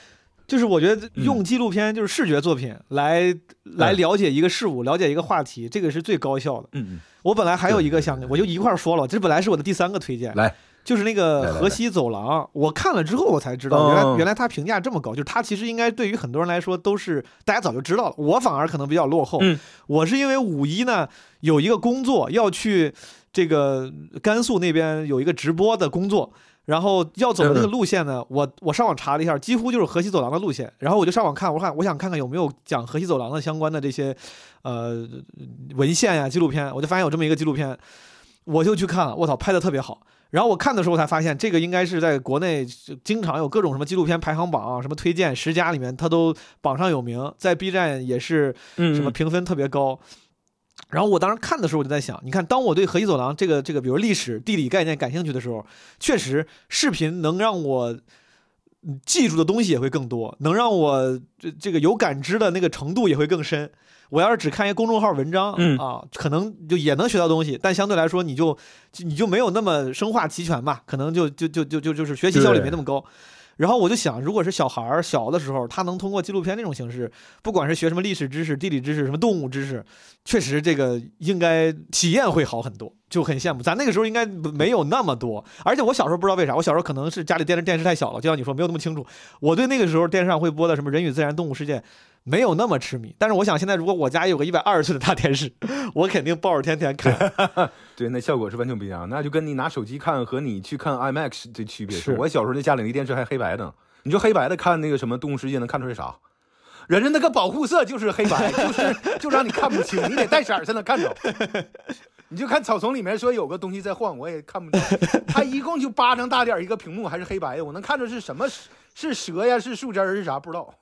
就是我觉得用纪录片，就是视觉作品来、来了解一个事物，了解一个话题，这个是最高效的。嗯嗯，我本来还有一个想，我就一块儿说了，这本来是我的第三个推荐，来，就是那个河西走廊，我看了之后我才知道，哦原来原来它评价这么高，就是它其实应该对于很多人来说都是大家早就知道了，我反而可能比较落后。嗯我是因为五一呢有一个工作要去这个甘肃那边有一个直播的工作。然后要走的那个路线呢，我我上网查了一下，几乎就是河西走廊的路线。然后我就上网看，我看我想看看有没有讲河西走廊的相关的这些呃文献呀、纪录片。我就发现有这么一个纪录片，我就去看了，我操，拍的特别好。然后我看的时候才发现，这个应该是在国内经常有各种什么纪录片排行榜、啊什么推荐十佳里面，它都榜上有名，在 B 站也是嗯什么评分特别高。然后我当时看的时候，我就在想，你看，当我对河西走廊这个这个，比如历史、地理概念感兴趣的时候，确实视频能让我嗯记住的东西也会更多，能让我这这个有感知的那个程度也会更深。我要是只看一个公众号文章、嗯啊，可能就也能学到东西，但相对来说，你就就你就没有那么生化齐全吧，可能就就就就就就是学习效率没那么高。然后我就想，如果是小孩儿小的时候，他能通过纪录片这种形式，不管是学什么历史知识、地理知识、什么动物知识，确实这个应该体验会好很多，就很羡慕。咱那个时候应该没有那么多，而且我小时候不知道为啥，我小时候可能是家里电视电视太小了，就像你说没有那么清楚。我对那个时候电视上会播的什么《人与自然》《动物世界》没有那么痴迷，但是我想现在如果我家有个一百二十寸的大 电视，我肯定抱着天天看。对，那效果是完全不一样。那就跟你拿手机看和你去看 IMAX 的区别是我小时候那家里那电视还黑白的，你说黑白的看那个什么《动物世界》能看出来啥？人家那个保护色就是黑白，就是就让你看不清，你得带色儿才能看着。你就看草丛里面说有个东西在晃，我也看不清。它一共就巴掌大点儿一个屏幕，还是黑白的，我能看着是什么？是蛇呀？是树枝儿？是啥？不知道。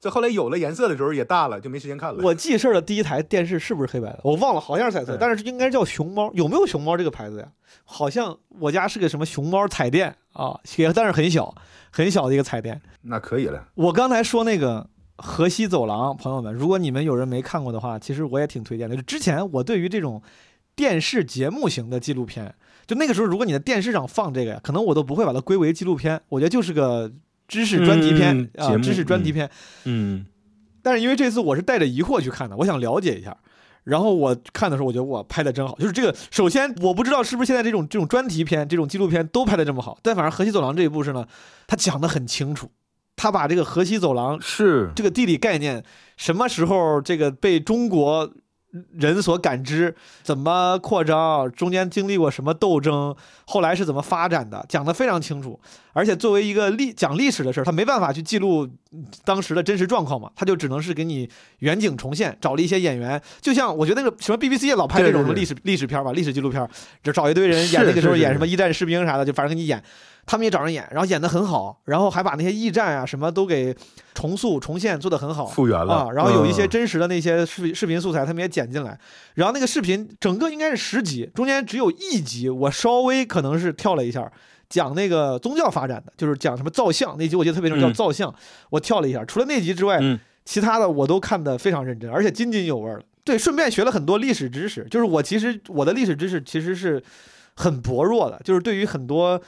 这后来有了颜色的时候也大了，就没时间看了。我记事儿的第一台电视是不是黑白的？我忘了，好像是彩色，但是应该叫熊猫。有没有熊猫这个牌子呀？好像我家是个什么熊猫彩电啊，也但是很小很小的一个彩电。那可以了。我刚才说那个河西走廊，朋友们，如果你们有人没看过的话，其实我也挺推荐的。就之前我对于这种电视节目型的纪录片，就那个时候，如果你在电视上放这个呀，可能我都不会把它归为纪录片，我觉得就是个知识专题片啊，嗯节目知识专题片。嗯，但是因为这次我是带着疑惑去看的，我想了解一下。然后我看的时候，我觉得我拍的真好。就是这个，首先我不知道是不是现在这种这种专题片、这种纪录片都拍的这么好，但反正《河西走廊》这一部是呢，他讲的很清楚，他把这个河西走廊是这个地理概念，什么时候这个被中国人所感知，怎么扩张，中间经历过什么斗争，后来是怎么发展的，讲得非常清楚。而且作为一个历讲历史的事儿，他没办法去记录当时的真实状况嘛，他就只能是给你远景重现，找了一些演员，就像我觉得那个什么 BBC 也老拍这种历史历史片吧，历史纪录片，就找一堆人演那个时候演什么一战士兵啥的，就反正给你演。他们也找人演，然后演得很好，然后还把那些驿站啊什么都给重塑、重现，做得很好，复原了啊。然后有一些真实的那些视视频素材，他们也剪进来。然后那个视频整个应该是十集，中间只有一集我稍微可能是跳了一下，讲那个宗教发展的，就是讲什么造像那集，我记得特别重要，叫造像，我跳了一下。除了那集之外，其他的我都看得非常认真，而且津津有味了。对，顺便学了很多历史知识。就是我其实我的历史知识其实是很薄弱的，就是对于很多。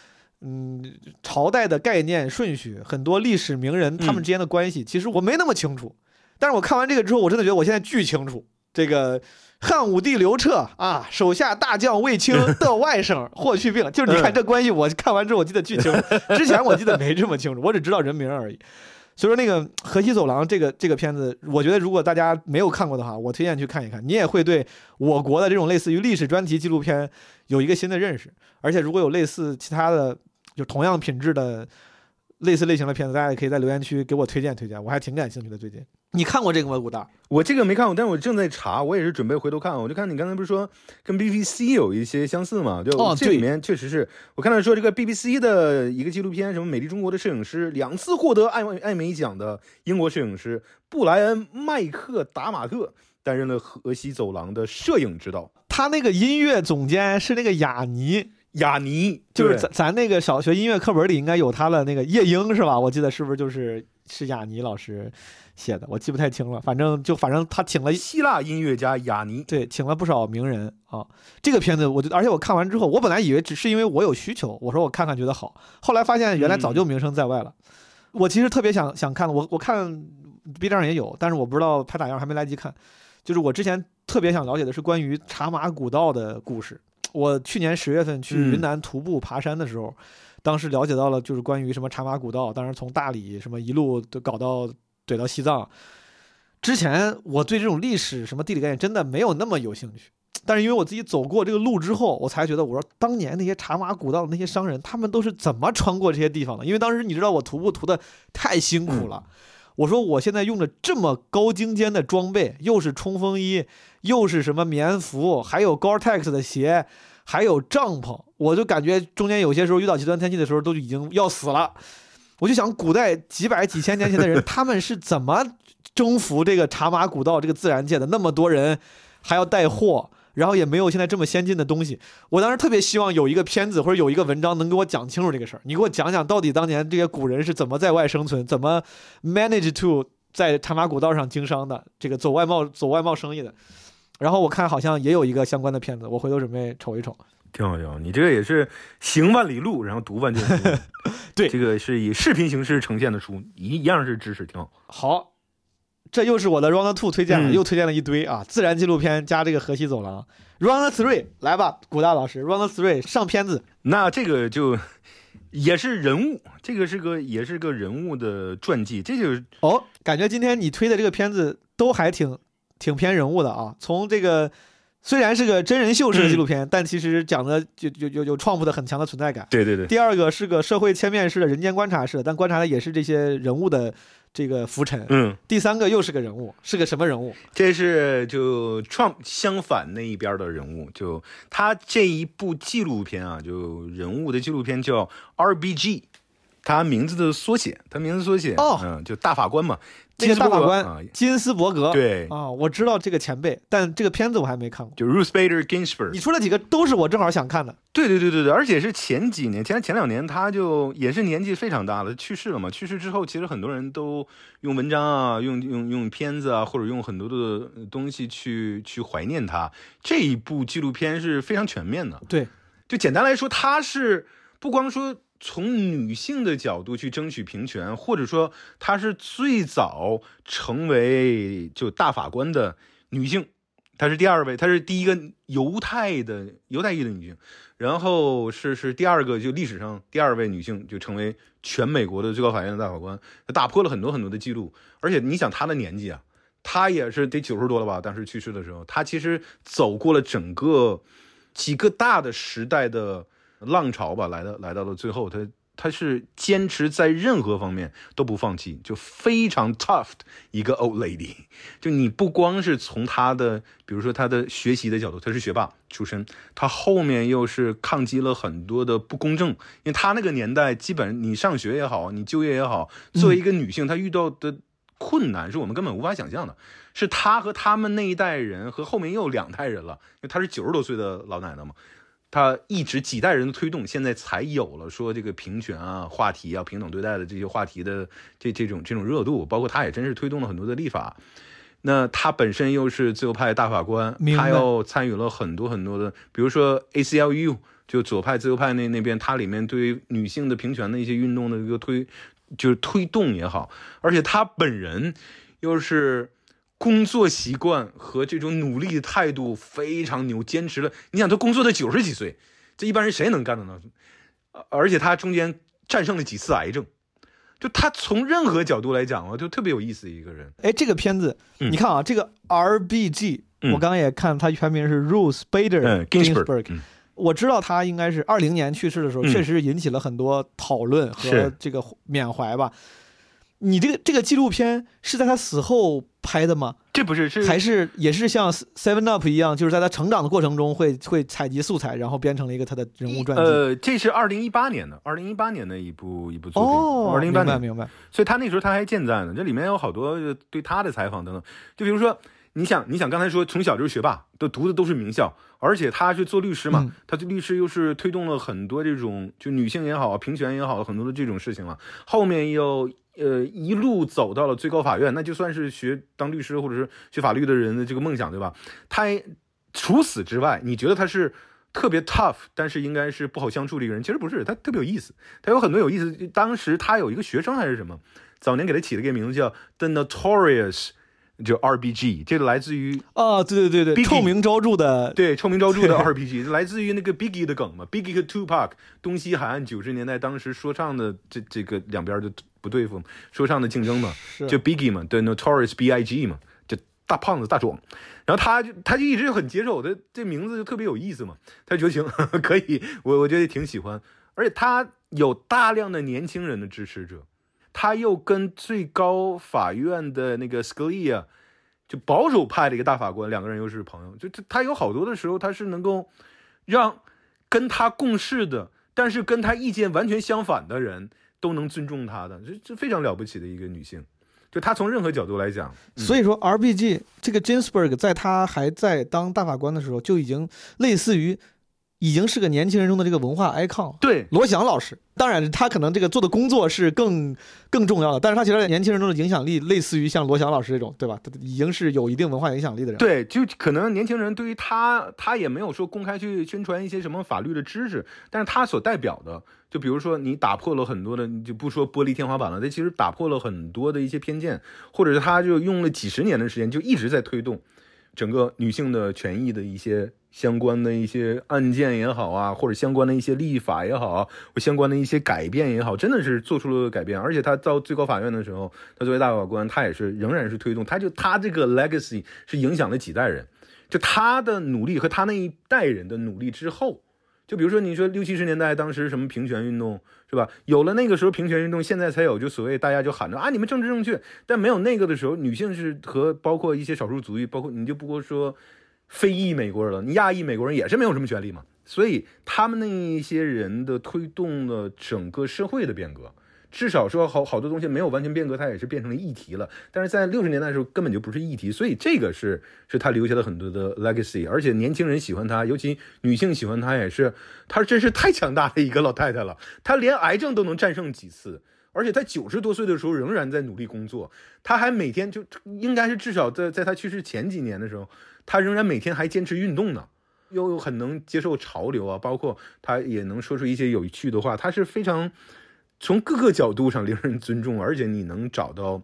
嗯，朝代的概念顺序，很多历史名人他们之间的关系，其实我没那么清楚。但是我看完这个之后，我真的觉得我现在巨清楚。这个汉武帝刘彻啊，手下大将卫青 的外甥霍去病，就是你看这关系，我看完之后我记得巨清。之前我记得没这么清楚，我只知道人名而已。所以说那个河西走廊这个这个片子，我觉得如果大家没有看过的话，我推荐去看一看，你也会对我国的这种类似于历史专题纪录片有一个新的认识。而且如果有类似其他的。就同样品质的类似类型的片子，大家也可以在留言区给我推荐推荐，我还挺感兴趣的。最近你看过这个吗？古大，我这个没看过，但是我正在查，我也是准备回头看。我就看你刚才不是说跟 BBC 有一些相似嘛？就这里面确实是我看到说这个 BBC 的一个纪录片，什么美丽中国的摄影师，两次获得艾艾美奖的英国摄影师布莱恩麦克达马特担任了河西走廊的摄影指导。他那个音乐总监是那个雅尼。雅尼就是咱咱那个小学音乐课本里应该有他的那个夜莺是吧？我记得是不是就是是雅尼老师写的？我记不太清了。反正就反正他请了希腊音乐家雅尼，对，请了不少名人啊。这个片子我就而且我看完之后，我本来以为只是因为我有需求，我说我看看觉得好，后来发现原来早就名声在外了。我其实特别想想看，我我看 B 站上也有，但是我不知道拍咋样，还没来及看。就是我之前特别想了解的是关于茶马古道的故事。我去年十月份去云南徒步爬山的时候，当时了解到了就是关于什么茶马古道，当时从大理什么一路都搞到怼到西藏。之前我对这种历史什么地理概念真的没有那么有兴趣，但是因为我自己走过这个路之后，我才觉得我说当年那些茶马古道的那些商人，他们都是怎么穿过这些地方的？因为当时你知道我徒步徒的太辛苦了。我说我现在用着这么高精尖的装备，又是冲锋衣，又是什么棉服，还有 Gore-Tex 的鞋，还有帐篷，我就感觉中间有些时候遇到极端天气的时候都已经要死了。我就想，古代几百几千年前的人，他们是怎么征服这个茶马古道这个自然界的？那么多人还要带货。然后也没有现在这么先进的东西。我当时特别希望有一个片子或者有一个文章能给我讲清楚这个事儿。你给我讲讲到底当年这些古人是怎么在外生存，怎么 manage to 在茶马古道上经商的，这个走外贸走外贸生意的。然后我看好像也有一个相关的片子，我回头准备瞅一瞅。挺好，挺好。你这个也是行万里路，然后读万卷书。对，这个是以视频形式呈现的书，一一样是知识，挺好。好。这又是我的 Round Two 推荐了，又推荐了一堆啊，自然纪录片加这个河西走廊。Round Three 来吧，古大老师，Round Three 上片子。那这个就也是人物，这个是个也是个人物的传记，这就是哦，感觉今天你推的这个片子都还挺挺偏人物的啊。从这个虽然是个真人秀式的纪录片，但其实讲的就就有有创富的很强的存在感。对对对。第二个是个社会切面式的人间观察式的，但观察的也是这些人物的。这个浮沉，嗯，第三个又是个人物，是个什么人物？这是就 Trump 相反那一边的人物，就他这一部纪录片啊，就人物的纪录片叫 RBG，他名字的缩写，他名字缩写，哦，嗯，就大法官嘛。这个大法官金斯伯格，对啊，我知道这个前辈，但这个片子我还没看过。就 Ruth Bader Ginsburg，你说了几个都是我正好想看的。对对对对对，而且是前几年，前前两年他就也是年纪非常大了，去世了嘛。去世之后，其实很多人都用文章啊，用用用片子啊，或者用很多的东西去去怀念他。这一部纪录片是非常全面的。对，就简单来说，他是不光说。从女性的角度去争取平权，或者说她是最早成为就大法官的女性，她是第二位，她是第一个犹太的犹太裔的女性，然后是是第二个就历史上第二位女性就成为全美国的最高法院的大法官，打破了很多很多的记录，而且你想她的年纪啊，她也是得九十多了吧？当时去世的时候，她其实走过了整个几个大的时代的浪潮吧，来到来到了最后，她。她是坚持在任何方面都不放弃，就非常 tough 的一个 old lady。就你不光是从她的，比如说她的学习的角度，她是学霸出身，她后面又是抗击了很多的不公正。因为她那个年代，基本你上学也好，你就业也好，作为一个女性，她遇到的困难是我们根本无法想象的。是她和他们那一代人和后面又有两代人了，因为她是九十多岁的老奶奶嘛。他一直几代人的推动，现在才有了说这个平权啊、话题啊、平等对待的这些话题的这这种这种热度，包括他也真是推动了很多的立法。那他本身又是自由派大法官，他又参与了很多很多的，比如说 ACLU 就左派自由派那那边，他里面对于女性的平权的一些运动的一个推，就是推动也好，而且他本人又是。工作习惯和这种努力的态度非常牛，坚持了。你想，他工作的九十几岁，这一般人谁能干得到？而且他中间战胜了几次癌症，就他从任何角度来讲啊，就特别有意思一个人。哎，这个片子，你看啊，这个 RBG，我刚刚也看，他全名是 Ruth Bader Ginsburg。我知道他应该是二零年去世的时候，确实引起了很多讨论和这个缅怀吧。你这个这个纪录片是在他死后拍的吗？这不是，是还是也是像 Seven Up 一样，就是在他成长的过程中会会采集素材，然后编成了一个他的人物传记。呃，这是二零一八年的，二零一八年的一部一部作品。哦，二零一八年，明白。所以他那时候他还健在呢，这里面有好多对他的采访等等。就比如说，你想，你想刚才说从小就是学霸，都读的都是名校，而且他是做律师嘛，他做律师又是推动了很多这种就女性也好，平权也好，很多的这种事情了。后面又。呃，一路走到了最高法院，那就算是学当律师或者是学法律的人的这个梦想，对吧？他除此之外，你觉得他是特别 tough，但是应该是不好相处的一个人？其实不是，他特别有意思，他有很多有意思。当时他有一个学生还是什么，早年给他起了个名字叫 The Notorious，就 RBG，这个来自于啊，对对对对，臭名昭著的，对，臭名昭著的 RBG，来自于那个 Biggie 的梗嘛，Biggie 和 Tupac，东西海岸九十年代当时说唱的这这个两边就。不对付说唱的竞争嘛，就 Biggie 嘛，对，Notorious B.I.G 嘛，就大胖子大壮，然后他就他就一直很接受，他这名字就特别有意思嘛，他觉得行 可以，我我觉得挺喜欢，而且他有大量的年轻人的支持者，他又跟最高法院的那个 Scalia 就保守派的一个大法官，两个人又是朋友，就他他有好多的时候他是能够让跟他共事的，但是跟他意见完全相反的人。都能尊重她的，这这非常了不起的一个女性，就她从任何角度来讲，所以说 RBG 这个 Ginsburg 在她还在当大法官的时候，就已经类似于。已经是个年轻人中的这个文化 icon，对罗翔老师，当然他可能这个做的工作是更更重要的，但是他其实年轻人中的影响力类似于像罗翔老师这种，对吧？他已经是有一定文化影响力的人。对，就可能年轻人对于他，他也没有说公开去宣传一些什么法律的知识，但是他所代表的，就比如说你打破了很多的，你就不说玻璃天花板了，他其实打破了很多的一些偏见，或者是他就用了几十年的时间，就一直在推动整个女性的权益的一些。相关的一些案件也好啊，或者相关的一些立法也好，或相关的一些改变也好，真的是做出了改变。而且他到最高法院的时候，他作为大法官，他也是仍然是推动。他就他这个 legacy 是影响了几代人，就他的努力和他那一代人的努力之后，就比如说你说六七十年代当时什么平权运动是吧？有了那个时候平权运动，现在才有就所谓大家就喊着啊你们政治正确，但没有那个的时候，女性是和包括一些少数族裔，包括你就不过说。非裔美国人了，你亚裔美国人也是没有什么权利嘛，所以他们那一些人的推动了整个社会的变革，至少说好好多东西没有完全变革，它也是变成了议题了。但是在六十年代的时候根本就不是议题，所以这个是是他留下了很多的 legacy，而且年轻人喜欢他，尤其女性喜欢他也是，他真是太强大的一个老太太了，她连癌症都能战胜几次。而且他九十多岁的时候仍然在努力工作，他还每天就应该是至少在在他去世前几年的时候，他仍然每天还坚持运动呢，又很能接受潮流啊，包括他也能说出一些有趣的话，他是非常从各个角度上令人尊重，而且你能找到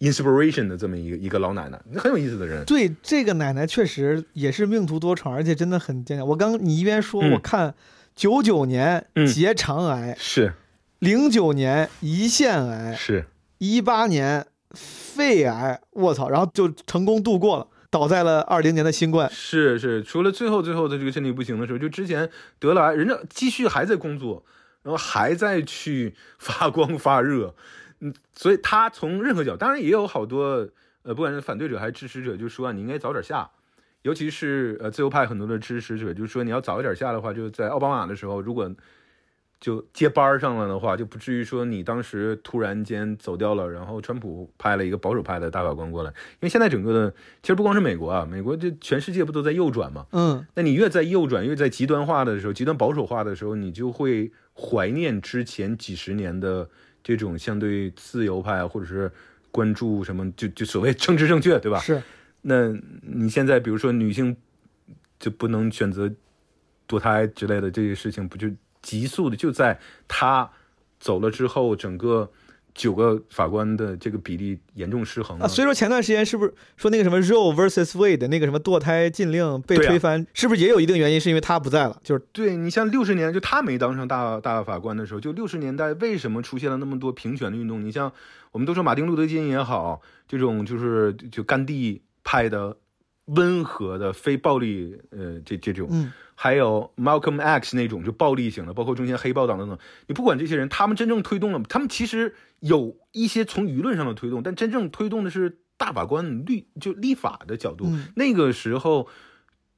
inspiration 的这么一个一个老奶奶，很有意思的人。对，这个奶奶确实也是命途多舛，而且真的很坚强。我刚你一边说，嗯。我看九九年嗯。结肠癌，是。零九年胰腺癌，是，一八年肺癌，卧槽，然后就成功度过了，倒在了二零年的新冠。是是，除了最后最后的这个身体不行的时候，就之前得了癌，人家继续还在工作，然后还在去发光发热，嗯，所以他从任何角，当然也有好多呃，不管是反对者还是支持者，就说、你应该早点下，尤其是呃自由派很多的支持者，就是说你要早一点下的话，就在奥巴马的时候，如果就接班上了的话，就不至于说你当时突然间走掉了，然后川普派了一个保守派的大法官过来，因为现在整个的其实不光是美国啊，美国这全世界不都在右转嘛？嗯，那你越在右转，越在极端化的时候，极端保守化的时候，你就会怀念之前几十年的这种相对自由派，或者是关注什么，就就所谓政治正确，对吧？是那你现在比如说女性就不能选择堕胎之类的这些事情，不就急速的就在他走了之后，整个九个法官的这个比例严重失衡所以说前段时间是不是说那个什么 Roe versus Wade 那个什么堕胎禁令被推翻，是不是也有一定原因？是因为他不在了，就是对你像六十年，就他没当上大大法官的时候，就六十年代为什么出现了那么多平权的运动？你像我们都说马丁路德金也好，这种就是就甘地派的温和的非暴力，呃，这这种，嗯还有 Malcolm X 那种就暴力型的，包括中间黑豹党等等，你不管这些人，他们真正推动了，他们其实有一些从舆论上的推动，但真正推动的是大法官律就立法的角度。嗯那个时候，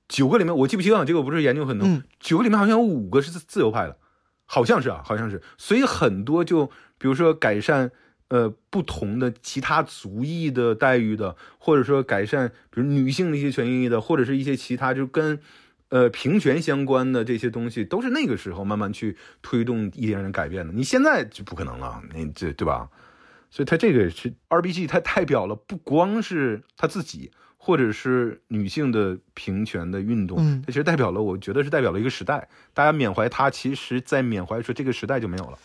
九个里面我记不清了，这个我不是研究很多，嗯九个里面好像有五个是自自由派的，好像是啊，好像是，所以很多就比如说改善。呃，不同的其他族裔的待遇的，或者说改善，比如女性的一些权益的，或者是一些其他就跟呃平权相关的这些东西，都是那个时候慢慢去推动一点点改变的。你现在就不可能了，你这对吧？所以他这个是 RBG，它代表了不光是他自己，或者是女性的平权的运动，嗯它其实代表了，我觉得是代表了一个时代。大家缅怀他，其实在缅怀说这个时代就没有了，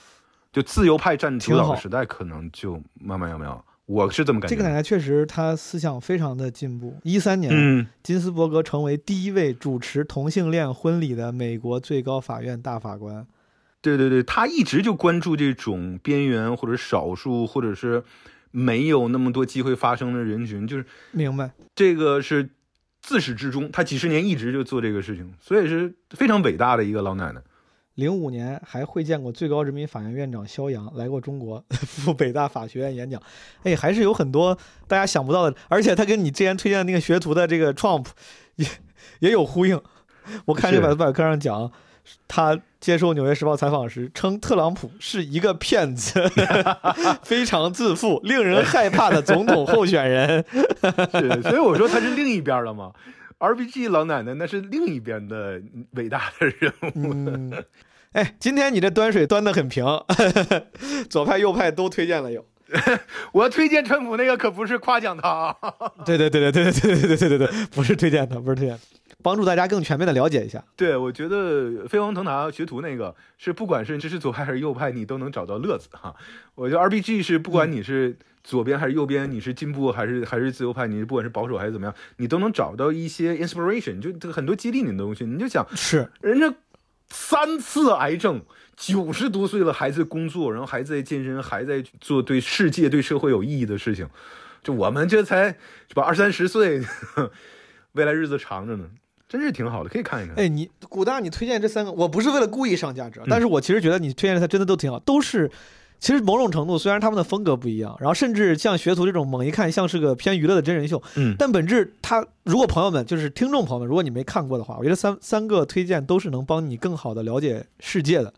就自由派占主导的时代可能就慢慢要没有了。我是这么感觉。这个奶奶确实她思想非常的进步。一三年，嗯，金斯伯格成为第一位主持同性恋婚礼的美国最高法院大法官。对对对，他一直就关注这种边缘或者少数，或者是没有那么多机会发生的人群，就是明白？这个是自始至终，他几十年一直就做这个事情，所以是非常伟大的一个老奶奶。零五年还会见过最高人民法院院长肖扬，来过中国 赴北大法学院演讲。哎，还是有很多大家想不到的，而且他跟你之前推荐的那个学徒的这个 Trump 也也有呼应。我看这是百度百科上讲，他接受《纽约时报》采访时称特朗普是一个骗子，非常自负、令人害怕的总统候选人。是，所以我说他是另一边了嘛。RBG 老奶奶那是另一边的伟大的人物。嗯，哎，今天你这端水端的很平，左派右派都推荐了有。我推荐川普那个可不是夸奖他啊。对对对对对对对对对对对，不是推荐他，不是推荐的，帮助大家更全面的了解一下。对，我觉得飞黄腾达学徒那个是不管是支持左派还是右派，你都能找到乐子哈。我觉得 RBG 是不管你是左边还是右边，你是进步还是还是自由派，你不管是保守还是怎么样，你都能找到一些 inspiration，就这个很多激励你的东西。你就想，是，人家三次癌症，九十多岁了还在工作，然后还在健身，还在做对世界、对社会有意义的事情。就我们这才是吧，二三十岁，未来日子长着呢，真是挺好的，可以看一看。哎，你古大，你推荐这三个，我不是为了故意上价值，但是我其实觉得你推荐的它真的都挺好，都是。其实某种程度，虽然他们的风格不一样，然后甚至像学徒这种猛一看像是个偏娱乐的真人秀，嗯，但本质它，如果朋友们就是听众朋友们，如果你没看过的话，我觉得三三个推荐都是能帮你更好的了解世界的。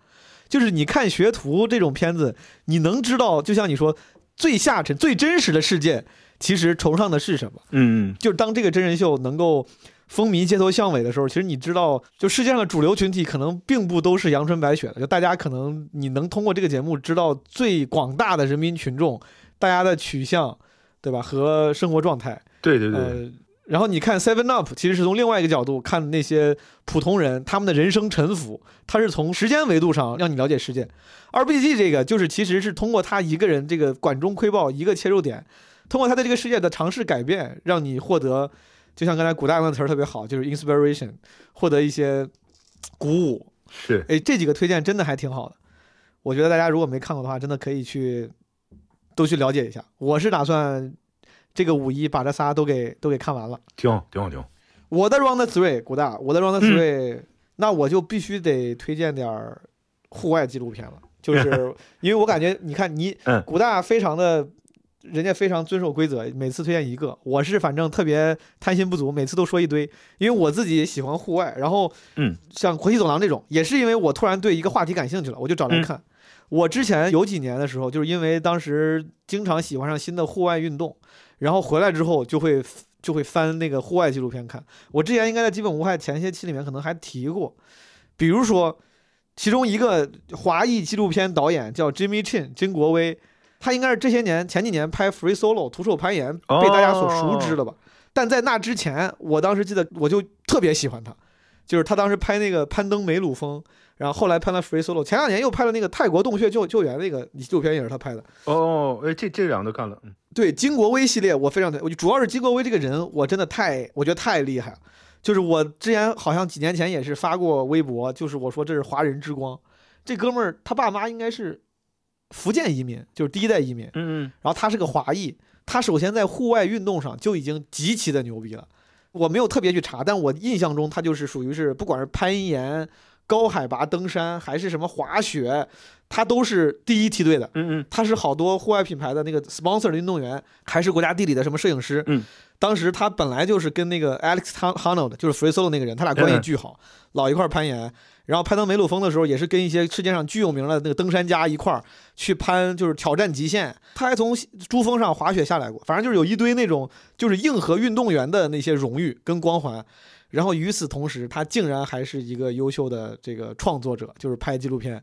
就是你看学徒这种片子，你能知道，就像你说，最下沉、最真实的世界，其实崇尚的是什么？嗯嗯，就是当这个真人秀能够风靡街头巷尾的时候，其实你知道，就世界上的主流群体可能并不都是阳春白雪的，就大家可能你能通过这个节目知道最广大的人民群众大家的取向，对吧？和生活状态。对对对，呃，然后你看 Seven Up，其实是从另外一个角度看那些普通人他们的人生沉浮，他是从时间维度上让你了解世界。RPG 这个就是其实是通过他一个人这个管中窥豹一个切入点，通过他对这个世界的尝试改变，让你获得，就像刚才古大用的词儿特别好，就是 inspiration，获得一些鼓舞。是，哎，这几个推荐真的还挺好的。我觉得大家如果没看过的话，真的可以去都去了解一下。我是打算这个五一把这仨都给都给看完了。挺好，挺好，挺好。我的 Round Three，古大，我的 Round Three，、那我就必须得推荐点儿户外纪录片了，就是 因为我感觉，你看你嗯古大非常的。人家非常遵守规则，每次推荐一个。我是反正特别贪心不足，每次都说一堆，因为我自己喜欢户外。然后，嗯，像国际走廊这种，也是因为我突然对一个话题感兴趣了，我就找来看。我之前有几年的时候，就是因为当时经常喜欢上新的户外运动，然后回来之后就会就会翻那个户外纪录片看。我之前应该在基本无害前些期里面可能还提过，比如说其中一个华裔纪录片导演叫 Jimmy Chin 金国威。他应该是这些年前几年拍 Free Solo 徒手攀岩被大家所熟知了吧？但在那之前，我当时记得我就特别喜欢他，就是他当时拍那个攀登梅鲁峰，然后后来拍了 Free Solo，前两年又拍了那个泰国洞穴救救援那个纪录片也是他拍的。哦，哎，这这两个都看了。嗯，对，金国威系列我非常我主要是金国威这个人，我真的太我觉得太厉害了。就是我之前好像几年前也是发过微博，就是我说这是华人之光，这哥们儿他爸妈应该是。福建移民就是第一代移民，嗯嗯，然后他是个华裔，他首先在户外运动上就已经极其的牛逼了。我没有特别去查，但我印象中他就是属于是不管是攀岩、高海拔登山还是什么滑雪，他都是第一梯队的。嗯嗯，他是好多户外品牌的那个 sponsor 的运动员，还是国家地理的什么摄影师。嗯，当时他本来就是跟那个 Alex Honnold，就是 Free Solo 那个人，他俩关系巨好，老一块攀岩。然后攀登梅鲁峰的时候，也是跟一些世界上巨有名的那个登山家一块儿去攀，就是挑战极限。他还从珠峰上滑雪下来过，反正就是有一堆那种就是硬核运动员的那些荣誉跟光环。然后与此同时，他竟然还是一个优秀的这个创作者，就是拍纪录片。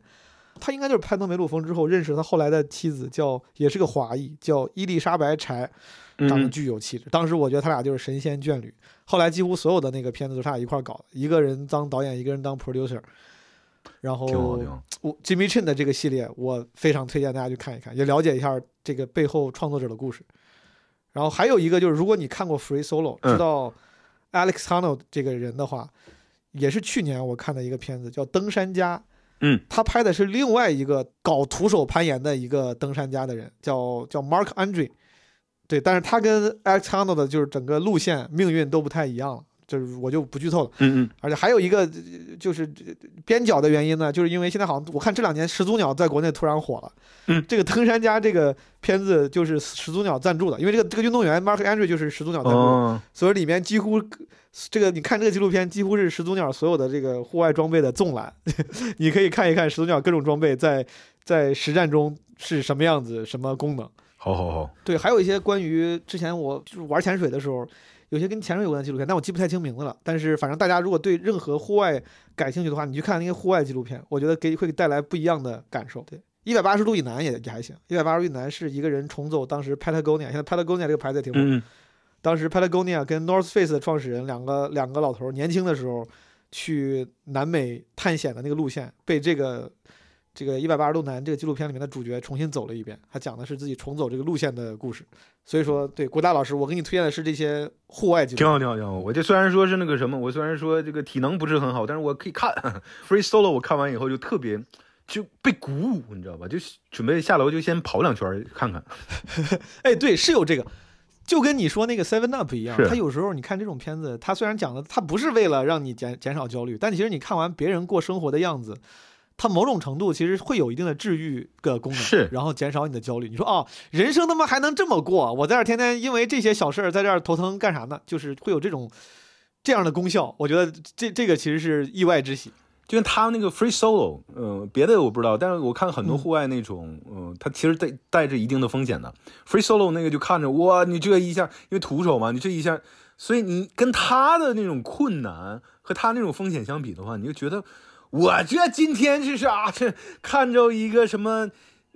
他应该就是攀登梅鲁峰之后认识他后来的妻子，叫也是个华裔，叫伊丽莎白柴，长得巨有气质。当时我觉得他俩就是神仙眷侣。后来几乎所有的那个片子都是他俩一块搞的，一个人当导演，一个人当 producer。然后我 Jimmy Chin 的这个系列，我非常推荐大家去看一看，也了解一下这个背后创作者的故事。然后还有一个就是，如果你看过 Free Solo，知道 Alex Honnold 这个人的话，也是去年我看的一个片子，叫《登山家》。嗯，他拍的是另外一个搞徒手攀岩的一个登山家的人，叫叫 Mark Andre。对，但是他跟 Alex Honnold 的就是整个路线命运都不太一样了，就是我就不剧透了。嗯嗯。而且还有一个就是边角的原因呢，就是因为现在好像我看这两年始祖鸟在国内突然火了。嗯。这个登山家这个片子就是始祖鸟赞助的，因为这个这个运动员 Mark Andrew 就是始祖鸟赞助的，哦、所以里面几乎这个你看这个纪录片几乎是始祖鸟所有的这个户外装备的纵览，你可以看一看始祖鸟各种装备在在实战中是什么样子，什么功能。好好好，对，还有一些关于之前我就是玩潜水的时候，有些跟潜水有关的纪录片，但我记不太清名字了。但是反正大家如果对任何户外感兴趣的话，你去看那些户外纪录片，我觉得给会带来不一样的感受。对，一百八十度以南也也还行。一百八十度以南是一个人重走当时 Patagonia，现在 Patagonia 这个牌子也挺火。嗯。当时 Patagonia 跟 North Face 的创始人两个两个老头年轻的时候去南美探险的那个路线，被这个。这个一百八十度南这个纪录片里面的主角重新走了一遍，他讲的是自己重走这个路线的故事。所以说，对郭大老师，我给你推荐的是这些户外纪录片。挺好，挺好，挺好。我这虽然说是那个什么，我虽然说这个体能不是很好，但是我可以看 Free Solo。我看完以后就特别就被鼓舞，你知道吧？就准备下楼就先跑两圈看看。哎，对，是有这个，就跟你说那个 Seven Up 一样，他有时候你看这种片子，他虽然讲的他不是为了让你减减少焦虑，但其实你看完别人过生活的样子。它某种程度其实会有一定的治愈的功能，是，然后减少你的焦虑。你说哦，人生他妈还能这么过？我在这天天因为这些小事儿在这儿头疼干啥呢？就是会有这种这样的功效。我觉得这这个其实是意外之喜。就像他那个 free solo，嗯、呃，别的我不知道，但是我看很多户外那种，嗯、呃，它其实带带着一定的风险的。free solo 那个就看着哇，你这一下，因为徒手嘛，你这一下，所以你跟他的那种困难和他那种风险相比的话，你就觉得。我这今天这是啊？这看着一个什么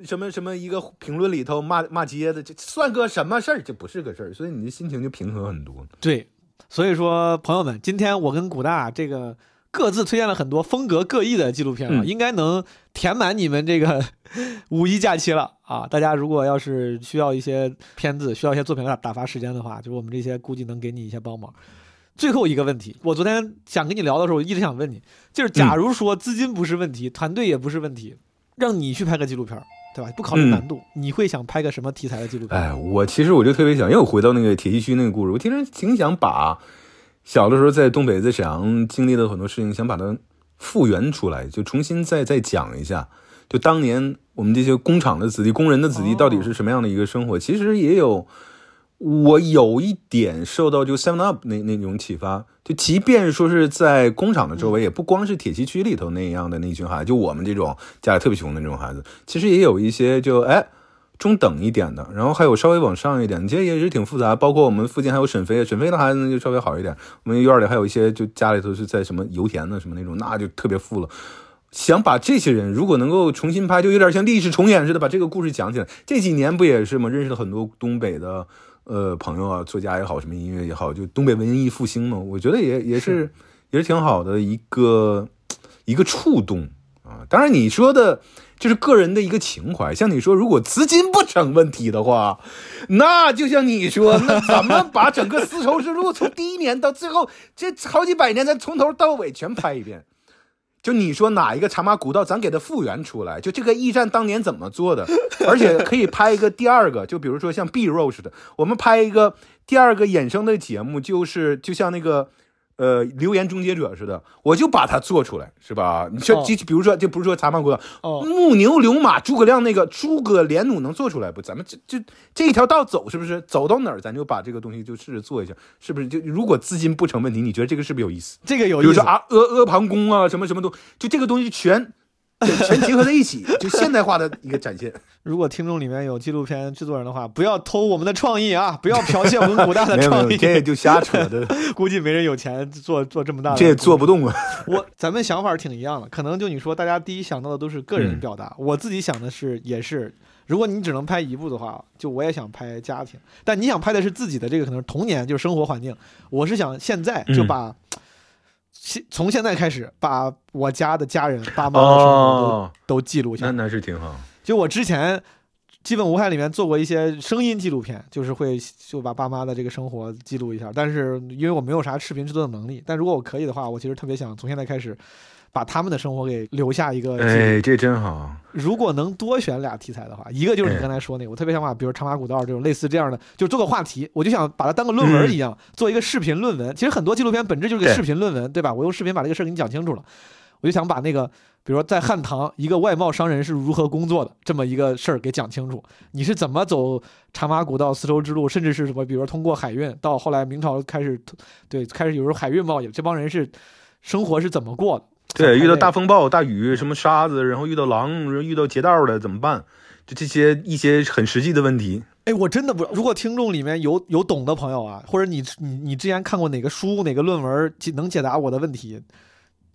什么什么一个评论里头骂骂街的，这算个什么事儿？这不是个事儿，所以你的心情就平和很多。对，所以说朋友们，今天我跟古大这个各自推荐了很多风格各异的纪录片啊，嗯应该能填满你们这个 五一假期了啊！大家如果要是需要一些片子，需要一些作品来打发时间的话，就是我们这些估计能给你一些帮忙。最后一个问题，我昨天想跟你聊的时候，我一直想问你，就是假如说资金不是问题，团队也不是问题，让你去拍个纪录片儿，对吧？不考虑嗯难度，你会想拍个什么题材的纪录片？哎，我其实我就特别想，因为我回到那个铁西区那个故事，我其实挺想把小的时候在东北、在沈阳经历的很多事情，想把它复原出来，就重新再再讲一下。就当年我们这些工厂的子弟、工人的子弟哦到底是什么样的一个生活？其实也有，我有一点受到就 Seven Up 那那种启发。就即便说是在工厂的周围，也不光是铁西区里头那样的那群孩子，就我们这种家里特别穷的那种孩子，其实也有一些就哎。中等一点的，然后还有稍微往上一点，其实也是挺复杂。包括我们附近还有沈飞，沈飞的孩子呢就稍微好一点。我们院里还有一些就家里头是在什么油田的什么那种，那就特别富了。想把这些人如果能够重新拍，就有点像历史重演似的，把这个故事讲起来。这几年不也是吗？认识了很多东北的呃朋友啊，作家也好，什么音乐也好，就东北文艺复兴嘛，我觉得也也是也是挺好的一个一个触动啊。当然你说的。就是个人的一个情怀，像你说，如果资金不成问题的话，那就像你说，那咱们把整个丝绸之路从第一年到最后这好几百年，咱从头到尾全拍一遍。就你说哪一个茶马古道，咱给它复原出来，就这个驿站当年怎么做的，而且可以拍一个第二个，就比如说像 B roll 似的，我们拍一个第二个衍生的节目，就是就像那个。呃，留言终结者似的，我就把它做出来，是吧？你说，就比如说，就不是说茶马古道，哦，木牛流马，诸葛亮那个诸葛连弩能做出来不？咱们这这这一条道走，是不是走到哪儿，咱就把这个东西就试着做一下，是不是？就如果资金不成问题，你觉得这个是不是有意思？这个有意思比如说。啊，阿阿房宫啊，什么什么都，就这个东西全全结合在一起，就现代化的一个展现。如果听众里面有纪录片制作人的话，不要偷我们的创意啊！不要剽窃我们古大的创意，这也就瞎扯的，估计没人有钱做做这么大的。这也做不动啊。我咱们想法挺一样的，可能就你说大家第一想到的都是个人嗯表达，我自己想的是也是，如果你只能拍一部的话，就我也想拍家庭，但你想拍的是自己的这个可能是童年，就是生活环境，我是想现在就嗯把。现从现在开始，把我家的家人、爸妈的生活都、哦，都记录下那来。那是挺好。就我之前基本无害里面做过一些声音纪录片，就是会就把爸妈的这个生活记录一下。但是因为我没有啥视频制作的能力，但如果我可以的话，我其实特别想从现在开始把他们的生活给留下一个。哎，这真好。如果能多选俩题材的话，一个就是你哎刚才说那个，我特别想把比如长马古道这种类似这样的，就做个话题，我就想把它当个论文一样，做一个视频论文。其实很多纪录片本质就是个视频论文，对吧？我用视频把这个事儿给你讲清楚了。我就想把那个，比如说在汉唐，一个外贸商人是如何工作的这么一个事儿给讲清楚。你是怎么走茶马古道、丝绸之路，甚至是什么，比如说通过海运，到后来明朝开始，对，开始有时候海运贸易，这帮人是生活是怎么过的？对，遇到大风。暴、大雨，什么沙子，然后遇到狼，然后遇到劫道的怎么办？就这些一些很实际的问题。哎，我真的不如果听众里面有有懂的朋友啊，或者你你你之前看过哪个书、哪个论文解能解答我的问题，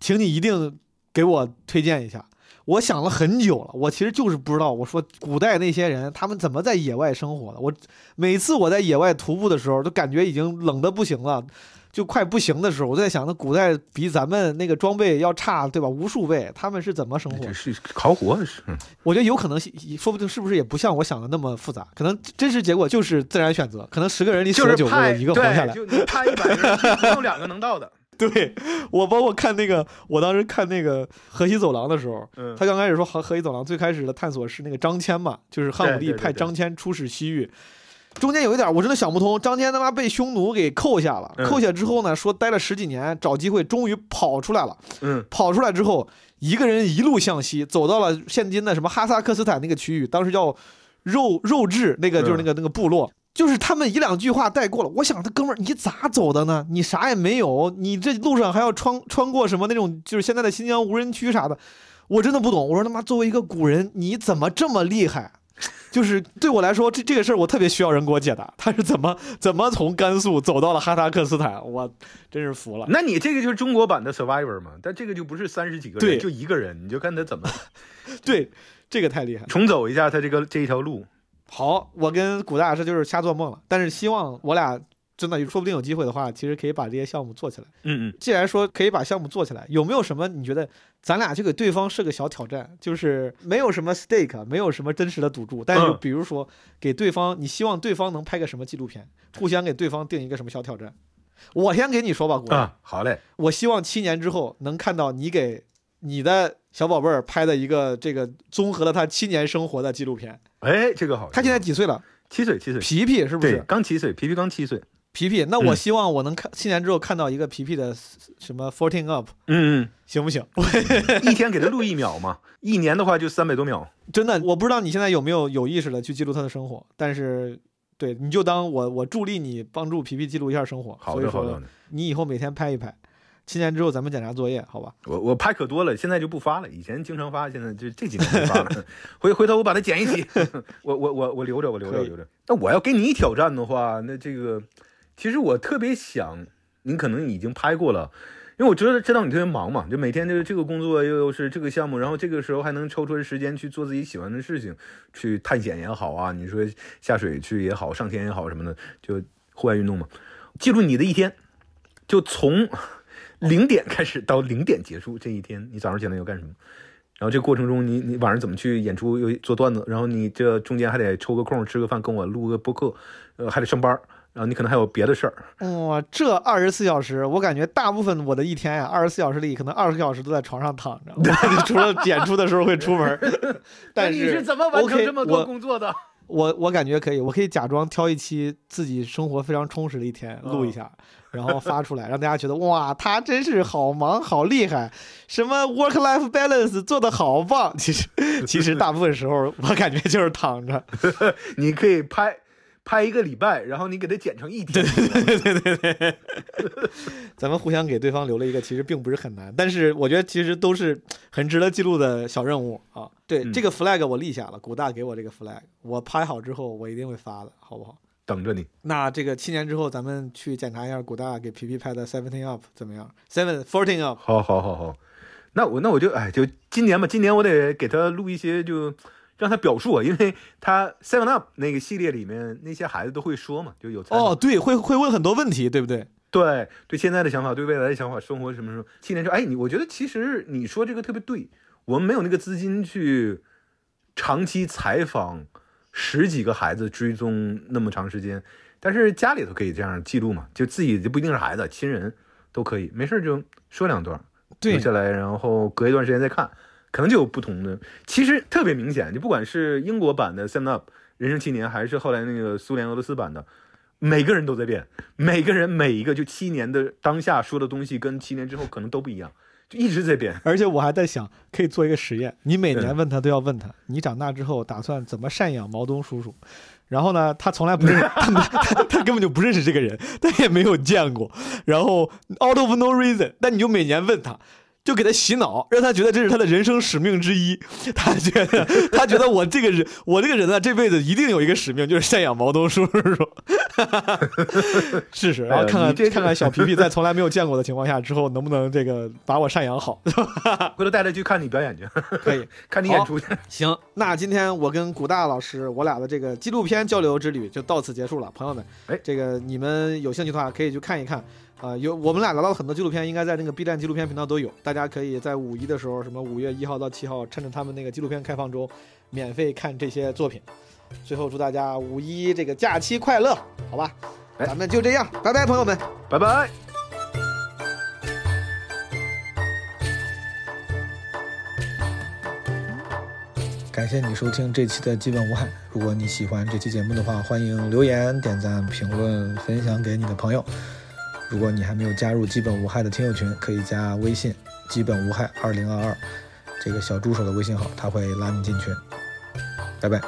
请你一定给我推荐一下。我想了很久了，我其实就是不知道，我说古代那些人他们怎么在野外生活的。我每次我在野外徒步的时候，都感觉已经冷的不行了，就快不行的时候，我就在想，那古代比咱们那个装备要差，对吧？无数倍，他们是怎么生活这？是烤火是，嗯我觉得有可能，说不定是不是也不像我想的那么复杂，可能真实结果就是自然选择，可能十个人里死了九个，有一个活下来。就你派一百个人，只有两个能到的。对我包括看那个，我当时看那个河西走廊的时候，嗯，他刚开始说河河西走廊最开始的探索是那个张骞嘛，就是汉武帝派张骞出使西域。中间有一点我真的想不通，张骞他妈被匈奴给扣下了，嗯扣下之后呢，说待了十几年，找机会终于跑出来了。嗯，跑出来之后，一个人一路向西，走到了现今的什么哈萨克斯坦那个区域，当时叫肉肉质，那个就是那个那个部落。就是他们一两句话带过了，我想他哥们儿你咋走的呢？你啥也没有，你这路上还要穿穿过什么那种就是现在的新疆无人区啥的，我真的不懂。我说他妈作为一个古人，你怎么这么厉害？就是对我来说，这这个事儿我特别需要人给我解答，他是怎么怎么从甘肃走到了哈萨克斯坦？我真是服了。那你这个就是中国版的 Survivor 嘛？但这个就不是三十几个对人，就一个人，你就看他怎么 对，这个太厉害。重走一下他这个这一条路。好，我跟古大师就是瞎做梦了，但是希望我俩真的说不定有机会的话，其实可以把这些项目做起来。嗯嗯，既然说可以把项目做起来，有没有什么你觉得咱俩就给对方设个小挑战，就是没有什么 stake，没有什么真实的赌注，但是嗯比如说给对方，你希望对方能拍个什么纪录片，互相给对方定一个什么小挑战。我先给你说吧，国啊，好嘞，我希望七年之后能看到你给你的小宝贝儿拍的一个这个综合了他七年生活的纪录片。哎，这个好。他现在几岁了？七岁，七岁，皮皮是不对，是？刚七岁，皮皮刚七岁。皮皮，那我嗯希望我能看七年之后看到一个皮皮的什么 fourteen up，嗯嗯行不行？嗯，一天给他录一秒嘛，一年的话就三百多秒。真的，我不知道你现在有没有有意识的去记录他的生活，但是对，你就当我我助力你，帮助皮皮记录一下生活。好的，好的。你以后每天拍一拍，七年之后咱们检查作业，好吧？我我拍可多了，现在就不发了。以前经常发，现在就这几年不发了。回回头我把它剪一起，我我我我留着，我留着留着。那我要给你挑战的话，那这个其实我特别想，您可能已经拍过了。因为我知道知道你特别忙嘛，就每天就是这个工作又又是这个项目，然后这个时候还能抽出时间去做自己喜欢的事情，去探险也好啊，你说下水去也好，上天也好什么的，就户外运动嘛。记录你的一天，就从零点开始到零点结束这一天，你早上起来要干什么？然后这过程中你，你晚上怎么去演出，又做段子，然后你这中间还得抽个空吃个饭，跟我录个播客，呃，还得上班，然后你可能还有别的事儿。哇、这二十四小时，我感觉大部分我的一天呀，二十四小时里可能二十个小时都在床上躺着，我 除了演出的时候会出门。但是你是怎么完成这么多我工作的？我我感觉可以，我可以假装挑一期自己生活非常充实的一天录一下，然后发出来，让大家觉得哇，他真是好忙好厉害，什么 work life balance 做的好棒。其实其实大部分时候我感觉就是躺着。你可以拍拍一个礼拜，然后你给它剪成一天。对 对对对对咱们互相给对方留了一个，其实并不是很难，但是我觉得其实都是很值得记录的小任务啊。对，嗯这个 flag 我立下了，古大给我这个 flag，我拍好之后我一定会发的，好不好？等着你。那这个七年之后，咱们去检查一下古大给皮皮拍的 Seventeen Up 怎么样？Seven Fourteen Up，好，好，好，好。那我那我就哎，就今年吧，今年我得给他录一些，就让他表述啊，因为他 Seven Up 那个系列里面那些孩子都会说嘛，就有哦，对，会会问很多问题，对不对？对对现在的想法，对未来的想法，生活什么什么。七年之后，哎，你我觉得其实你说这个特别对，我们没有那个资金去长期采访十几个孩子，追踪那么长时间，但是家里头可以这样记录嘛，就自己就不一定是孩子，亲人都可以，没事就说两段，对留下来，然后隔一段时间再看，可能就有不同的。其实特别明显，就不管是英国版的《Seven Up》人生七年，还是后来那个苏联俄罗斯版的，每个人都在变，每个人每一个就七年的当下说的东西，跟七年之后可能都不一样，就一直在变。而且我还在想，可以做一个实验，你每年嗯问他都要问他，你长大之后打算怎么赡养毛东叔叔？然后呢，他从来不认 识，他他他根本就不认识这个人，他也没有见过。然后 out of no reason，那你就每年问他。就给他洗脑，让他觉得这是他的人生使命之一。他觉得，他觉得我这个人，我这个人呢，这辈子一定有一个使命，就是赡养毛东叔叔。试试，然后看看、看看小皮皮在从来没有见过的情况下之后，能不能这个把我赡养好。回头带他去看你表演去，可以，看你演出去。行，那今天我跟古大老师，我俩的这个纪录片交流之旅就到此结束了。朋友们，哎这个你们有兴趣的话可以去看一看。啊、有我们俩聊到很多纪录片，应该在那个 B 站纪录片频道都有，大家可以在五一的时候，什么五月一号到七号，趁着他们那个纪录片开放周，免费看这些作品。最后祝大家五一这个假期快乐，好吧？哎咱们就这样，拜拜，朋友们。拜拜。感谢你收听这期的基本无害。如果你喜欢这期节目的话，欢迎留言、点赞、评论、分享给你的朋友。如果你还没有加入基本无害的听友群，可以加微信“基本无害二零二二”这个小助手的微信号，他会拉你进群。拜拜。